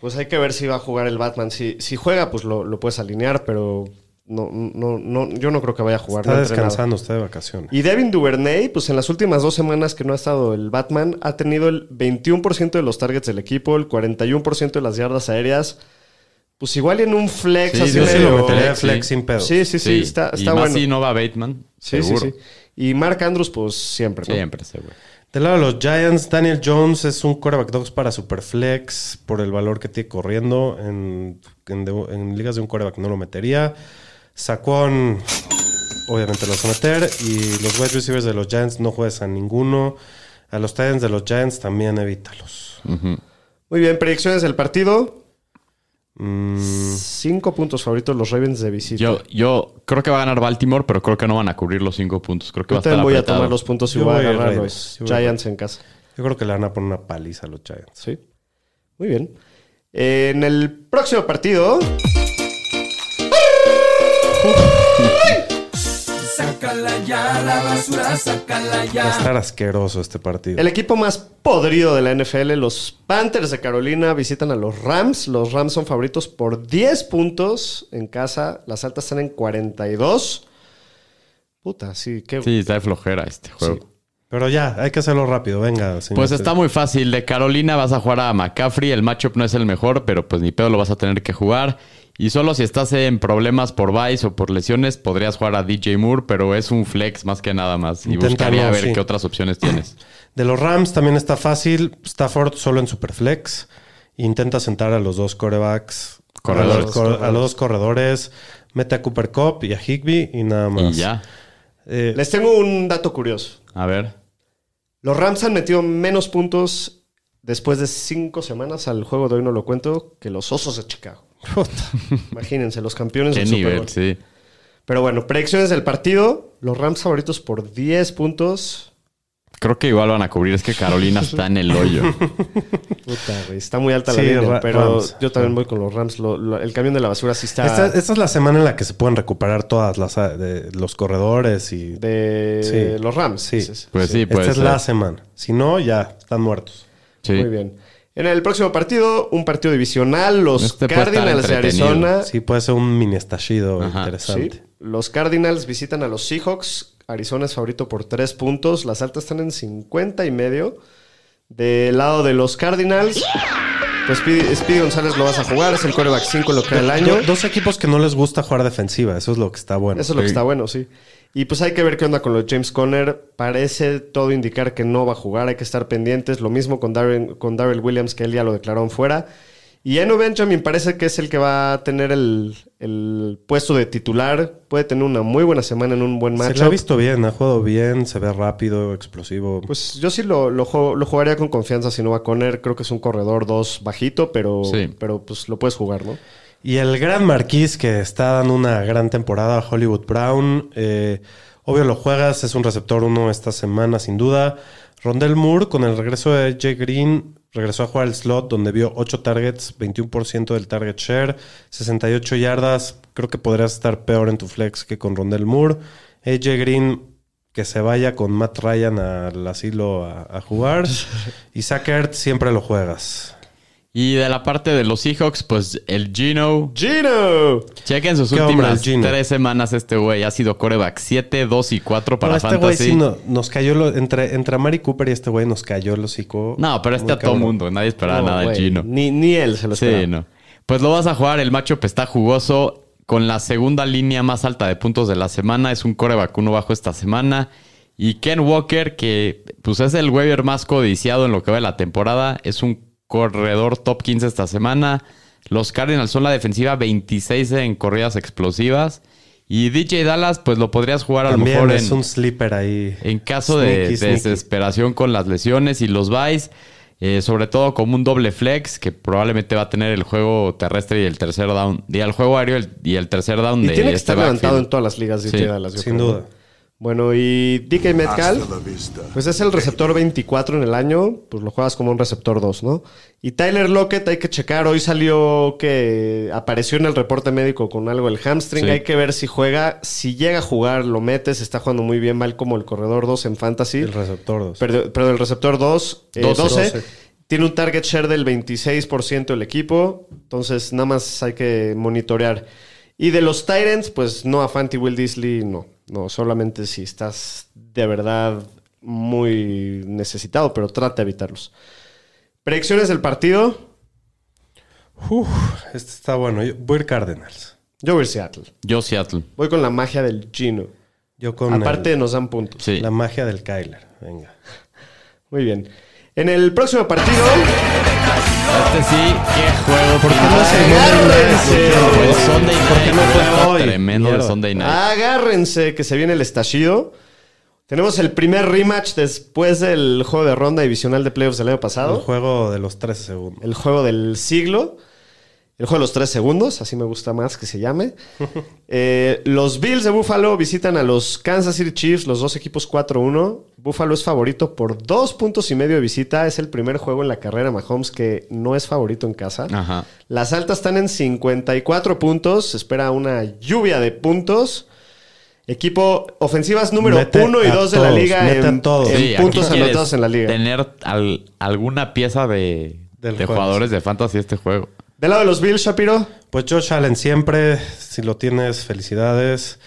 Pues hay que ver si va a jugar el Batman. Si, si juega, pues lo, lo puedes alinear, pero no, no, no, yo no creo que vaya a jugar. Está no descansando usted de vacaciones. Y Devin Duvernay, pues en las últimas dos semanas que no ha estado el Batman, ha tenido el 21% de los targets del equipo, el 41% de las yardas aéreas. Pues igual y en un flex Sí, así Yo sí lo metería flex, sí. sin pedo. Sí, sí, sí, está, y está más bueno. si no va Bateman, sí, sí, seguro. sí. Y Mark Andrews, pues siempre, ¿no? Siempre güey. Del lado de los Giants, Daniel Jones es un quarterback dogs para Superflex por el valor que tiene corriendo. En, en, en ligas de un quarterback no lo metería. Saquon, obviamente lo vas a meter. Y los wide receivers de los Giants no juegas a ninguno. A los Titans de los Giants también evítalos. Muy bien, predicciones del partido. Mm, Cinco puntos favoritos los Ravens de visita. Yo, yo creo que va a ganar Baltimore, pero creo que no van a cubrir los cinco puntos. Creo que Yo va a estar también voy a tomar los puntos y Yo voy a Ravens. los Yo Giants en casa. yo creo que le van a poner una paliza a los Giants. Sí. Muy bien. En el próximo partido. Sácala ya, la basura, sácala Va a ya. estar asqueroso este partido. El equipo más podrido de la NFL, los Panthers de Carolina, visitan a los Rams. Los Rams son favoritos por 10 puntos en casa. Las altas están en 42. Puta, sí, qué. Sí, está de flojera este juego. Pero ya, hay que hacerlo rápido. Venga, señor. Pues está muy fácil. De Carolina vas a jugar a McCaffrey. El matchup no es el mejor, pero pues ni pedo lo vas a tener que jugar. Y solo si estás en problemas por vice o por lesiones, podrías jugar a DJ Moore, pero es un flex más que nada más. Y Inténtalo, buscaría ver sí. qué otras opciones tienes. De los Rams también está fácil. Stafford solo en Superflex. Intenta sentar a los dos corebacks. Corredores. A los, cor- a los dos corredores. Mete a Cooper Cup y a Higby y nada más. Y ya. Eh, Les tengo un dato curioso. A ver. Los Rams han metido menos puntos después de cinco semanas al juego de hoy no lo cuento que los Osos de Chicago. Puta. Imagínense, los campeones Qué del Super nivel, Bowl. sí. Pero bueno, predicciones del partido. Los Rams favoritos por 10 puntos. Creo que igual van a cubrir. Es que Carolina está en el hoyo. Puta, güey, Está muy alta Sí, la línea, pero Rams. yo también voy con los Rams. Lo- lo- el camión de la basura sí está esta, esta es la semana en la que se pueden recuperar todas las de los corredores y... de Sí. los Rams. Sí. Pues sí, puede esta es la semana. Si no, ya están muertos. Sí. Muy bien. En el próximo partido, un partido divisional, los Este Cardinals de. Arizona. Sí, puede ser un mini estallido Ajá. interesante. Sí. Los Cardinals visitan a los Seahawks. Arizona es favorito por 3 puntos. Las altas están en 50 y medio. Del lado de los Cardinals, pues Speedy, Speedy González lo vas a jugar. Es el coreback 5 en lo que del año. Do- dos equipos que no les gusta jugar defensiva. Eso es lo que está bueno. Eso es lo que Sí. está bueno, sí. Y pues hay que ver qué onda con los James Conner. Parece todo indicar que no va a jugar. Hay que estar pendientes. Lo mismo con Darren, con Darrell Williams, que él ya lo declararon fuera. Y Eno Benjamin parece que es el que va a tener el, el puesto de titular. Puede tener una muy buena semana en un buen Se match. le ha visto bien, ha jugado bien, se ve rápido, explosivo. Pues yo sí lo, lo, lo jugaría con confianza si no va a Conner. Creo que es un corredor 2 bajito, pero, Sí. pero pues lo puedes jugar, ¿no? Y el gran Marquís que está dando una gran temporada, Hollywood Brown. eh, obvio lo juegas, es un receptor uno esta semana sin duda. Rondell Moore con el regreso de Jay Green regresó a jugar el slot donde vio 8 targets, 21% del target share, 68 yardas. Creo que podrías estar peor en tu flex que con Rondell Moore. AJ Green que se vaya con Matt Ryan al asilo a, a jugar. y Sackert siempre lo juegas. Y de la parte de los Seahawks, pues el Gino. ¡Gino! Chequen sus ¿Qué hombre, últimas tres semanas. Este güey ha sido coreback 7, 2 y 4 para No, este güey Fantasy. sí no- nos cayó lo- entre, entre Amari Cooper y este güey nos cayó el hocico. No, pero este a todo mundo. Nadie esperaba No, nada del güey, Gino. Ni, ni él se lo esperaba. Sí, no. Pues lo vas a jugar. El matchup está jugoso. Con la segunda línea más alta de puntos de la semana. Es un coreback uno bajo esta semana. Y Ken Walker, que pues es el waiver más codiciado en lo que va de la temporada. Es un corredor top 15 esta semana. Los Cardinals son la defensiva 26 en corridas explosivas. Y DJ Dallas, pues lo podrías jugar a lo También mejor es en, un sleeper ahí. en caso de, Sneaky, desesperación con las lesiones y los buys, eh, sobre todo como un doble flex que probablemente va a tener el juego terrestre y el tercer down, y el juego aéreo y el- tercer down Y de tiene que este estar levantado en todas las ligas de Sí, Dallas, yo sin creo. duda. Bueno, y DK Metcalf, pues es el receptor 24 en el año, pues lo juegas como un receptor 2, ¿no? Y Tyler Lockett hay que checar, hoy salió que apareció en el reporte médico con algo del hamstring, Sí. hay que ver si juega, si llega a jugar, lo metes, está jugando muy bien, mal como el corredor 2 en fantasy. El receptor 2. Pero, el receptor 2, eh, 12. 12, 12. tiene un target share del 26% el equipo. Entonces, nada más hay que monitorear. Y de los Titans, pues no a Fanti Will Disley, no. No, solamente si estás de verdad muy necesitado, pero trata de evitarlos. Predicciones del partido. Uf, este está bueno. Yo, voy a ir Cardinals. Yo voy a ir Seattle. Yo Seattle. Voy con la magia del Gino. Yo con Aparte el- nos dan puntos. Sí. la magia del Kyler. Venga. Muy bien. En el próximo partido, Este sí, qué juego. ¿Por qué pinche. no se Agárrense. Pues Sunday Night. ¿Por qué no fue hoy? Tremendo de Mierda. Sunday Night. Agárrense que se viene el estallido. Tenemos el primer rematch después del juego de ronda divisional de playoffs del año El pasado. juego de los 13 segundos. El juego del siglo. El juego de los tres segundos, así me gusta más que se llame. Eh, los Bills de Buffalo visitan a los Kansas City Chiefs, los dos equipos 4-1. Buffalo es favorito por dos puntos y medio de visita. Es el primer juego en la carrera de Mahomes que no es favorito en casa. Ajá. Las altas están en 54 puntos. Se espera una lluvia de puntos. Equipo ofensivas número Mete 1 y 2 de la liga mete en, en Sí, puntos anotados en la liga. Tener al- alguna pieza de, de jugadores de fantasy este juego. Del lado de los Bills, Shapiro. Pues Josh Allen siempre, si lo tienes, felicidades.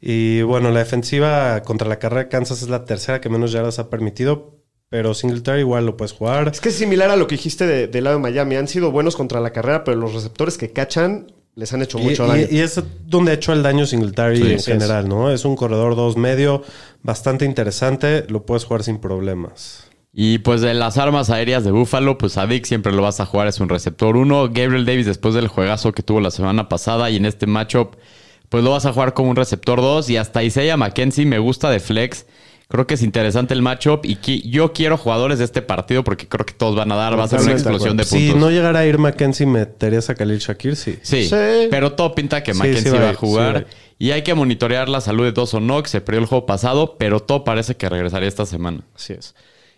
Y bueno, la defensiva contra la carrera de Kansas es la tercera que menos yardas ha permitido, pero Singletary igual lo puedes jugar. Es que es similar a lo que dijiste de- del lado de Miami. Han sido buenos contra la carrera, pero los receptores que cachan les han hecho mucho y- daño. y es donde ha hecho el daño Singletary Sí, en así es. general, ¿no? Es un corredor 2 medio, bastante interesante, lo puedes jugar sin problemas. Y pues de las armas aéreas de Buffalo, pues a Vic siempre lo vas a jugar, es un receptor 1. Gabriel Davis después del juegazo que tuvo la semana pasada y en este matchup, pues lo vas a jugar como un receptor 2 y hasta Isaiah McKenzie me gusta de flex. Creo que es interesante el matchup y qui- yo quiero jugadores de este partido porque creo que todos van a dar, va a ser una explosión de puntos. Si no llegara a ir Mackenzie, meterías a Khalil Shakir, sí. Sí, Sí. pero todo pinta que Sí, Mackenzie sí va va a jugar. va y hay que monitorear la salud de Dawson Knox. Se perdió el juego pasado, pero todo parece que regresaría esta semana. Así es.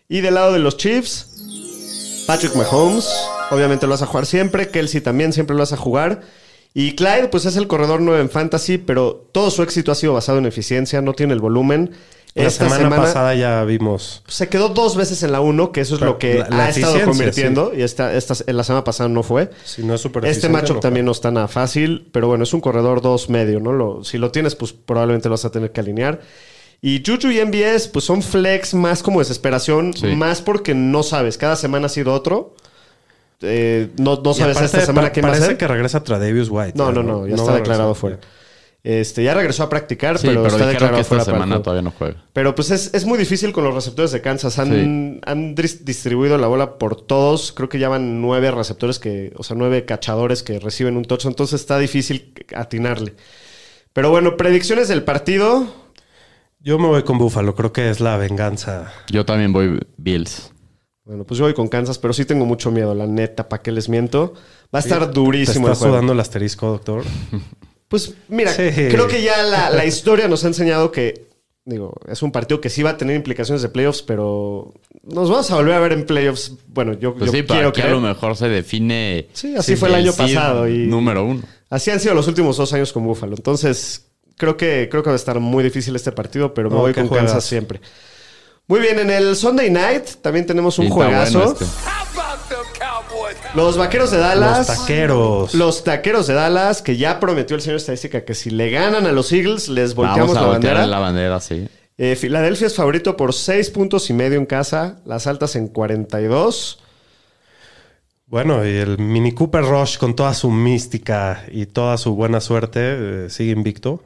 Y del lado de los Chiefs, Patrick Mahomes, obviamente lo vas a jugar siempre. Kelsey también siempre lo vas a jugar. Y Clyde, pues es el corredor 9 en fantasy, pero todo su éxito ha sido basado en eficiencia, no tiene el volumen. La Esta semana, pasada ya vimos. se quedó dos veces en la 1, que eso es Pero lo que la- la ha estado convirtiendo. Y esta, esta, en la semana pasada no fue. Si no es súper Este matchup no también no está nada fácil, pero bueno, es un corredor 2 medio, ¿no? Lo- si lo tienes, pues probablemente lo vas a tener que alinear. Y Juju y MBS, pues son flex más como desesperación, Sí. más porque no sabes. Cada semana ha sido otro. Eh, no, no sabes aparte, esta semana pa- quién va a parece que regresa Tradevius White. No, no, no, ya No está declarado fuera. Este, ya regresó a practicar, Sí, pero, pero, está declarado que esta fuera semana todavía no juega. Pero pues es, es muy difícil con los receptores de Kansas. Han, han dis- distribuido la bola por todos. Creo que ya van nueve receptores que, o sea, nueve cachadores que reciben un touch. Entonces está difícil atinarle. Pero bueno, predicciones del partido. Yo me voy con Buffalo. Creo que es la venganza. Yo también voy Bills. Bueno, pues yo voy con Kansas, pero sí tengo mucho miedo, la neta, ¿para qué les miento? Va a estar ¿Te durísimo el está juego. sudando el asterisco, doctor? Pues mira, Sí. creo que ya la, la historia nos ha enseñado que, digo, es un partido que sí va a tener implicaciones de playoffs, pero nos vamos a volver a ver en playoffs. Bueno, yo, Pues yo sí, quiero que a lo mejor se define. Sí, así fue el año pasado. Y Número uno. así han sido los últimos dos años con Buffalo. Entonces, creo que, creo que va a estar muy difícil este partido, pero me Oh, voy con. Kansas siempre. Muy bien, en el Sunday Night también tenemos un juegazo. bueno este. Los vaqueros de Dallas. Los taqueros. Los taqueros de Dallas, que ya prometió el señor estadística que si le ganan a los Eagles, les volteamos Vamos a la bandera. la bandera, sí. Eh, Filadelfia es favorito por 6 puntos y medio en casa, las altas en 42. Bueno, y el Mini Cooper Rush con toda su mística y toda su buena suerte eh, sigue invicto.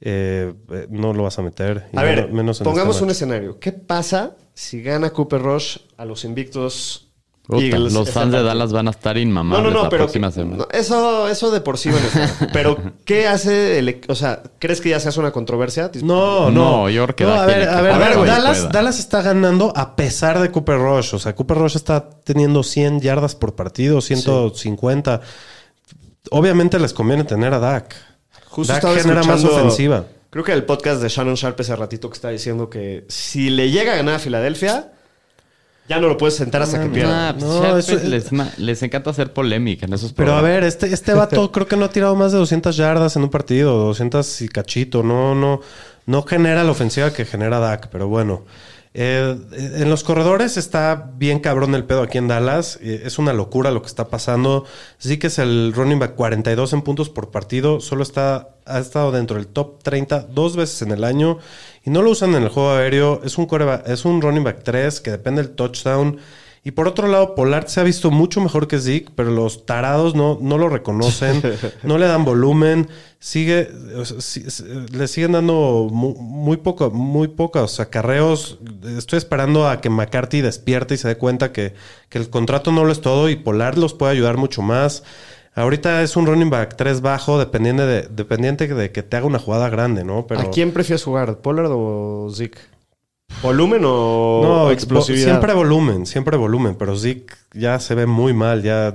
Eh, eh, no lo vas a meter. A ver, menos- menos en pongamos este un escenario. ¿Qué pasa si gana Cooper Rush a los invictos Eagles? los fans de? Dallas van a estar No, inmamables no, no, la pero próxima semana. no, eso, eso de por sí van a estar. Pero, ¿qué hace el, o sea, crees que ya se hace una controversia? No, no. No, yo creo que No, da a ver, a ver, A ver. Dallas. Dallas está ganando a pesar de Cooper Rush. O sea, Cooper Rush está teniendo 100 yardas por partido, 150. Obviamente les conviene tener a Dak. Justo Dak estaba genera más ofensiva. Creo que el podcast de Shannon Sharp ese ratito que está diciendo que si le llega a ganar a Filadelfia, ya no lo puedes sentar hasta que pierda. Nah, pues No, Sharp eso- les, ma- les encanta hacer polémica en esos Pero a ver, este, este vato creo que no ha tirado más de 200 yardas en un partido, 200 y cachito. No, no, no genera la ofensiva que genera Dak, pero bueno. Eh, en los corredores está bien cabrón el pedo aquí en Dallas. Eh, es una locura lo que está pasando. Sí que es el running back 42 en puntos por partido. Solo está, ha estado dentro del top 30 dos veces en el año. Y no lo usan en el juego aéreo. Es un, es un running back 3 que depende del touchdown. Y por otro lado, Pollard se ha visto mucho mejor que Zeke, pero los tarados no, no lo reconocen, no le dan volumen, sigue, o sea, le siguen dando mu- muy, poco, muy pocos acarreos. Estoy esperando a que McCarthy despierte y se dé cuenta que, que el contrato no lo es todo y Pollard los puede ayudar mucho más. Ahorita es un running back 3 bajo, dependiente de, dependiente de que te haga una jugada grande, ¿no? Pero ¿A quién prefieres jugar? ¿Pollard o Zeke? ¿Volumen o No, explosividad? Siempre volumen, siempre volumen, pero Zeke ya se ve muy mal, ya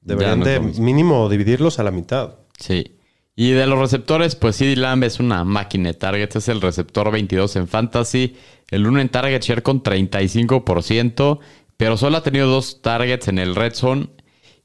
deberían no de mínimo dividirlos a la mitad. Sí. Y de los receptores, pues CD Lamb es una máquina de targets. Es el receptor 22 en Fantasy. El 1 en target share con 35%. Pero solo ha tenido dos targets en el red zone.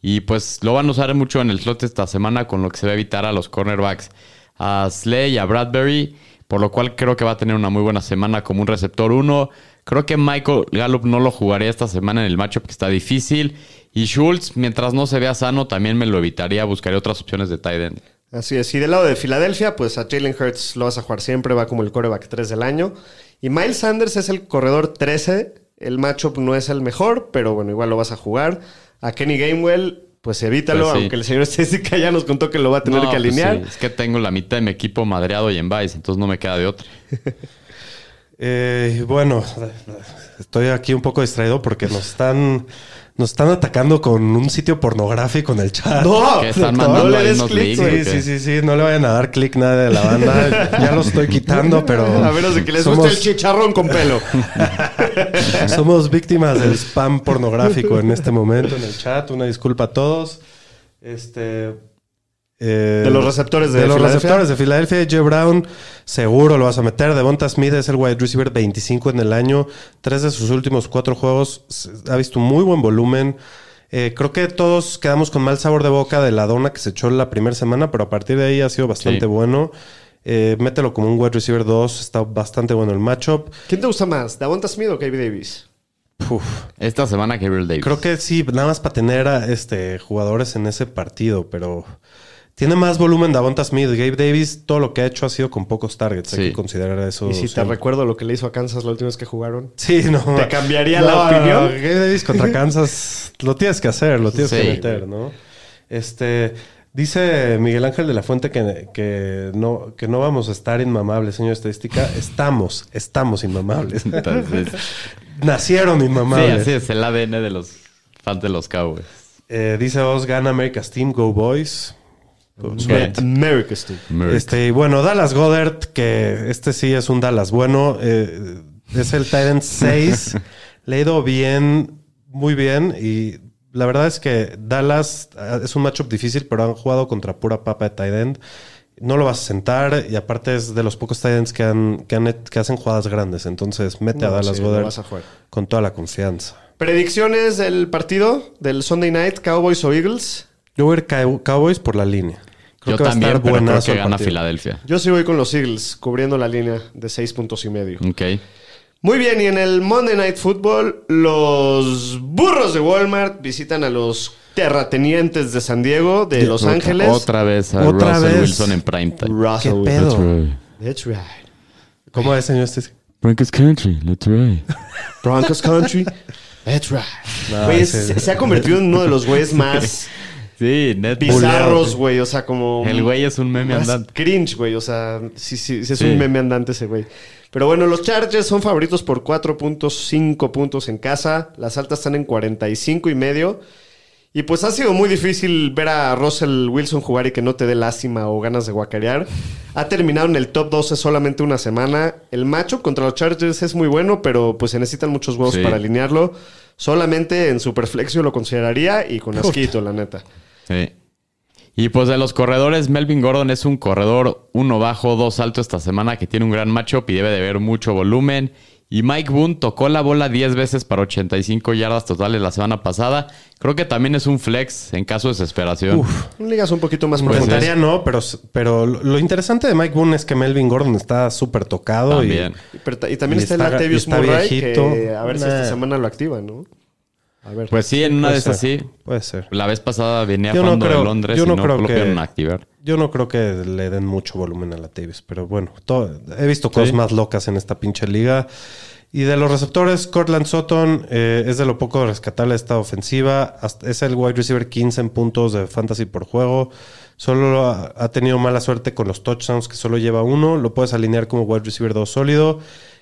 Y pues lo van a usar mucho en el slot esta semana, con lo que se va a evitar a los cornerbacks. A Slay y a Bradbury. Por lo cual creo que va a tener una muy buena semana como un receptor 1. Creo que Michael Gallup no lo jugaría esta semana en el matchup que está difícil. Y Schultz, mientras no se vea sano, también me lo evitaría. Buscaría otras opciones de tight end. Así es. Y del lado de Filadelfia, pues a Jalen Hurts lo vas a jugar siempre, va como el coreback 3 del año. Y Miles Sanders es el corredor 13. El matchup no es el mejor, pero bueno, igual lo vas a jugar. A Kenny Gamewell, pues evítalo, Pues sí. aunque el señor estadística ya nos contó que lo va a tener No, que pues alinear. sí, Es que tengo la mitad de mi equipo madreado y en Vice, entonces no me queda de otra. Eh, bueno, estoy aquí un poco distraído porque nos están, nos están atacando con un sitio pornográfico en el chat. No, están no le des clic, links, güey. ¿o Sí, sí, sí, sí, no le vayan a dar clic nadie de la banda. Ya lo estoy quitando, pero. A menos de que les somos, guste el chicharrón con pelo. somos víctimas del spam pornográfico en este momento en el chat. Una disculpa a todos. Este. Eh, De los receptores de los Filadelfia. receptores de Filadelfia, J. Brown, seguro lo vas a meter. Devonta Smith es el wide receiver 25 en el año. Tres de sus últimos cuatro juegos ha visto un muy buen volumen. Eh, creo que todos quedamos con mal sabor de boca de la dona que se echó la primera semana, pero a partir de ahí ha sido bastante Sí. bueno. Eh, mételo como un wide receiver 2, está bastante bueno el matchup. ¿Quién te gusta más, Davonta Smith o Gabe Davis? Uf. Esta semana Gabriel Davis. Creo que sí, nada más para tener a, este, jugadores en ese partido, pero tiene más volumen Davonta Smith. Gabe Davis, todo lo que ha hecho ha sido con pocos targets. Hay Sí. que considerar eso. y si te recuerdo lo que le hizo a Kansas la última vez que jugaron. Sí, no. ¿Te cambiaría la opinión? Gabe Davis contra Kansas lo tienes que hacer, lo tienes Sí. que meter, ¿no? Este. Dice Miguel Ángel de la Fuente que, que, no, que no vamos a estar inmamables, señor estadística. Estamos, estamos inmamables. Entonces, Nacieron sí, inmamables. así es el ADN de los fans de los Cowboys. Eh, dice Oz, gana America's Team, Go Boys. Team. Merrick. Este, y bueno, Dallas Goddard, que este sí es un Dallas bueno. eh, es el Tyrant 6. Le ha ido bien, muy bien. Y la verdad es que Dallas eh, es un matchup difícil, pero han jugado contra pura papa de tight end. No lo vas a sentar y aparte es de los pocos tight ends que, han, que, han- que hacen jugadas grandes. Entonces mete a Dallas sí, Goddard vas a jugar. con toda la confianza. Predicciones del partido del Sunday Night, Cowboys o Eagles. Yo voy a ir Cow- Cowboys por la línea. Creo Yo que va a también, estar pero creo buenazo que gana. Filadelfia. Yo sí voy con los Eagles, cubriendo la línea de seis puntos y medio. Ok. Muy bien, y en el Monday Night Football, los burros de Walmart visitan a los terratenientes de San Diego, de Los Otra- Ángeles. Otra vez a Otra Russell vez. Wilson en prime time. Russell ¿Qué pedo? That's right. That's right. ¿Cómo es, señor? Este- Broncos Country, let's right. Broncos Country. That's right. No, Güey, ese- se, se ha convertido en uno de los güeyes más Sí, net bizarros, güey. O sea, como. El güey es un meme más andante. cringe, güey. O sea, sí, sí, sí es Sí. un meme andante ese güey. Pero bueno, los Chargers son favoritos por 4.5 puntos en casa. Las altas están en 45 y medio. Y pues ha sido muy difícil ver a Russell Wilson jugar y que no te dé lástima o ganas de guacarear. Ha terminado en el top 12 solamente una semana. El macho contra los Chargers es muy bueno, pero pues se necesitan muchos huevos Sí. para alinearlo. Solamente en Superflexio lo consideraría y con asquito, la neta. Sí. Y pues de los corredores, Melvin Gordon es un corredor uno bajo, dos alto esta semana que tiene un gran matchup y debe de ver mucho volumen. Y Mike Boone tocó la bola 10 veces para 85 yardas totales la semana pasada. Creo que también es un flex en caso de desesperación. Ligas un poquito más Pues profundas. No, pero, pero lo interesante de Mike Boone es que Melvin Gordon está súper tocado También. Y, pero ta- y también Y está, está- el Latavius Murray, viejito. que a ver si esta semana lo activa, ¿no? A ver. Pues sí, en una de esas sí. Puede ser. La vez pasada venía Yo no creo- de Londres yo y no no, creo lo que- pudieron activar. Yo no creo que le den mucho volumen a la Davis, pero bueno, todo- he visto cosas Sí. más locas en esta pinche liga. Y de los receptores, Cortland Sutton eh, es de lo poco rescatable de esta ofensiva. Hasta- es el wide receiver 15 en puntos de fantasy por juego. Solo ha, ha tenido mala suerte con los touchdowns, que solo lleva uno. Lo puedes alinear como wide receiver 2 sólido.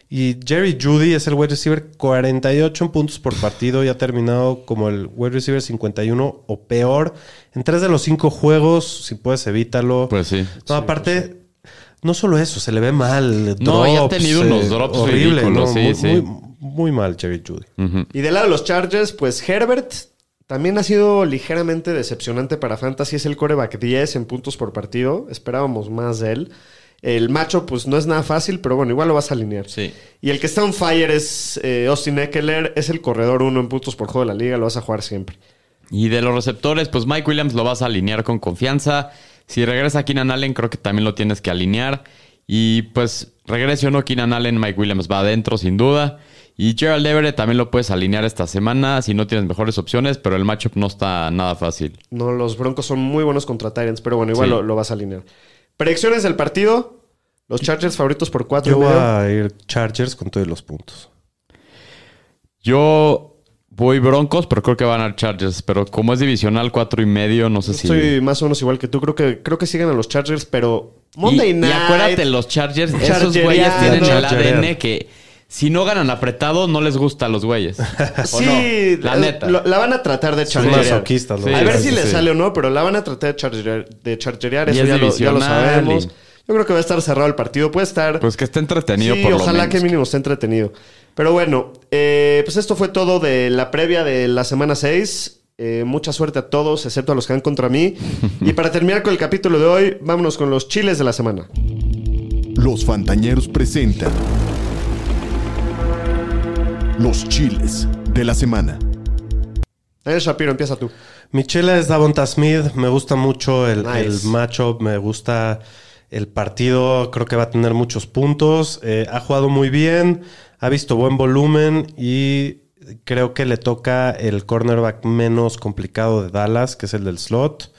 Y Jerry Judy es el wide receiver 48 en puntos por partido y ha terminado como el wide receiver 51 o peor. En tres de los cinco juegos, si puedes, evítalo. Pues sí. No, aparte, no solo eso, se le ve mal. No, y ha drops, tenido unos drops horrible, ridículos, ¿no? sí, muy, sí. Muy, muy mal, Jerry Judy. Y del lado de los Chargers, pues Herbert también ha sido ligeramente decepcionante para Fantasy. Es el coreback 10 en puntos por partido. Esperábamos más de él. El macho, pues no es nada fácil, pero bueno, igual lo vas a alinear. Sí. Y el que está on fire es eh, Austin Eckler. Es el corredor 1 en puntos por juego de la liga. Lo vas a jugar siempre. Y de los receptores, pues Mike Williams lo vas a alinear con confianza. Si regresa Keenan Allen, creo que también lo tienes que alinear. Y pues regrese o no Keenan Allen, Mike Williams va adentro sin duda. Y Gerald Everett también lo puedes alinear esta semana si no tienes mejores opciones, pero el matchup no está nada fácil. No, los Broncos son muy buenos contra Tyrants, pero bueno, igual Sí. lo, lo vas a alinear. Predicciones del partido. Los Chargers favoritos por 4 Yo voy medio. a ir Chargers con todos los puntos. Yo voy Broncos, pero creo que van a Chargers. Pero como es divisional, cuatro y medio, no sé si. Estoy más o menos igual que tú. Creo que, creo que siguen a los Chargers, pero Monday y, Night. Y acuérdate, los Chargers, esos güeyes tienen el. ADN que si no ganan apretado, no les gusta a los güeyes. ¿O Sí, no? La eh, neta. lo- la van a tratar de Son chargerear. masoquistas, Sí, a ver sí, si le sale o no, pero la van a tratar de chargerear, de eso es ya lo, ya lo sabemos. y- Yo creo que va a estar cerrado el partido. Puede estar. Pues que esté entretenido sí, por lo ojalá menos. que mínimo esté entretenido. Pero bueno, eh, pues esto fue todo de la previa de la semana 6. Eh, mucha suerte a todos, excepto a los que van contra mí. y para terminar con el capítulo de hoy, vámonos con los chiles de la semana. Los Fantañeros presentan los chiles de la semana. Daniel Shapiro, empieza tú. Mi chile es Davonta Smith. Me gusta mucho el, Nice. el matchup. Me gusta el partido. Creo que va a tener muchos puntos. Eh, ha jugado muy bien. Ha visto buen volumen. Y creo que le toca el cornerback menos complicado de Dallas, que es el del slot.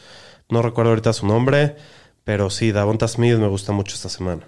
No recuerdo ahorita su nombre. Pero sí, Davonta Smith me gusta mucho esta semana.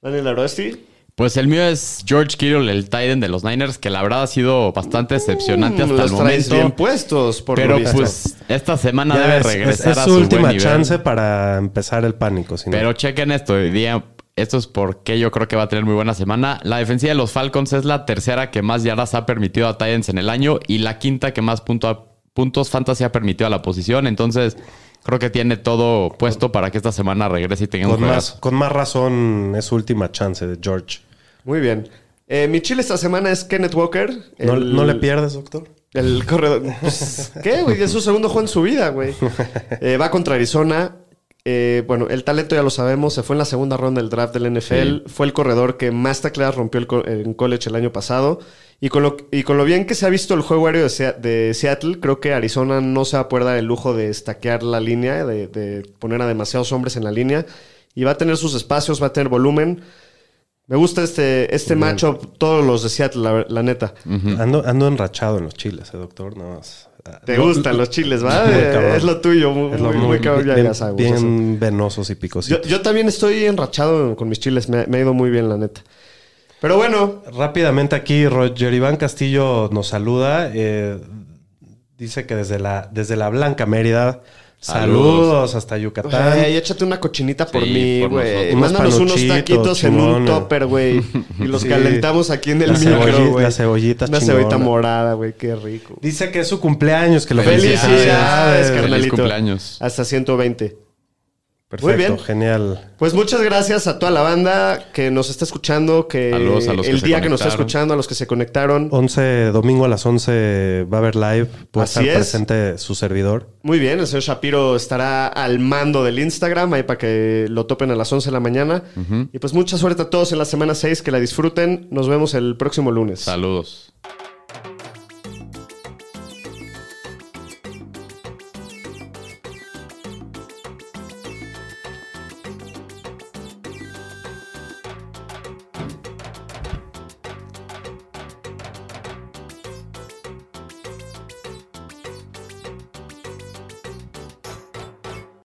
Daniel Aroesti. Pues el mío es George Kittle, el Titan de los Niners, que la verdad ha sido bastante decepcionante hasta los el momento. bien puestos, por Pero pues esta semana Ya debe es- es- regresar es, a su su última buen nivel. chance para empezar el pánico. si no- Pero chequen esto, hoy día, esto es porque yo creo que va a tener muy buena semana. La defensiva de los Falcons es la tercera que más yardas ha permitido a Titans en el año y la quinta que más punto- puntos fantasy ha permitido a la posición. Entonces, creo que tiene todo puesto para que esta semana regrese y tenga un con, más, con más razón es su última chance de George. Muy bien. Eh, mi chile esta semana es Kenneth Walker. ¿No, el- no le pierdes, doctor? El corredor. Pues, ¿Qué, güey? Es su segundo juego en su vida, güey. Eh, va contra Arizona. Eh, bueno, el talento ya lo sabemos. Se fue en la segunda ronda del draft del NFL. Fue el corredor que más tacleadas rompió el co- en college el año pasado. Y con, lo, y con lo bien que se ha visto el juego aéreo de, de Seattle, creo que Arizona no se va a poder dar el lujo de estaquear la línea, de, de poner a demasiados hombres en la línea. Y va a tener sus espacios, va a tener volumen. Me gusta este, este matchup, todos los de Seattle, la, la neta. ando, ando enrachado en los chiles, ¿eh, doctor? Nada más. Ah, Te lo- gustan los chiles, ¿va? Eh, es lo tuyo, muy, es lo muy, muy- muy cabrón, ya- bien, ya bien venosos y Yo, picositos. yo también estoy enrachado con mis chiles, me, me ha ido muy bien, la neta. Pero bueno, Rápidamente aquí, Roger Iván Castillo nos saluda. eh, dice que desde la, desde la Blanca Mérida. Saludos, Saludos. hasta Yucatán. güey, échate una cochinita por Sí, mí, por güey. Mándanos Unos taquitos en un topper, güey. Y los Sí. calentamos aquí en el La micro, güey. la cebollita Una chingona. cebollita morada, güey, qué rico. Dice que es su cumpleaños, que lo Felicidades. Felicidades, Feliz carnalito. cumpleaños. Hasta 120. Perfecto, Muy bien. genial. Pues muchas gracias a toda la banda que nos está escuchando, que Saludos a los que el se día que nos está conectaron. escuchando, a los que se conectaron. 11, domingo a las 11 va a haber live. Puede Así estar es. presente su servidor. Muy bien, el señor Shapiro estará al mando del Instagram, ahí para que lo topen a las 11 de la mañana. Y pues mucha suerte a todos en la semana 6, que la disfruten. Nos vemos el próximo lunes. Saludos.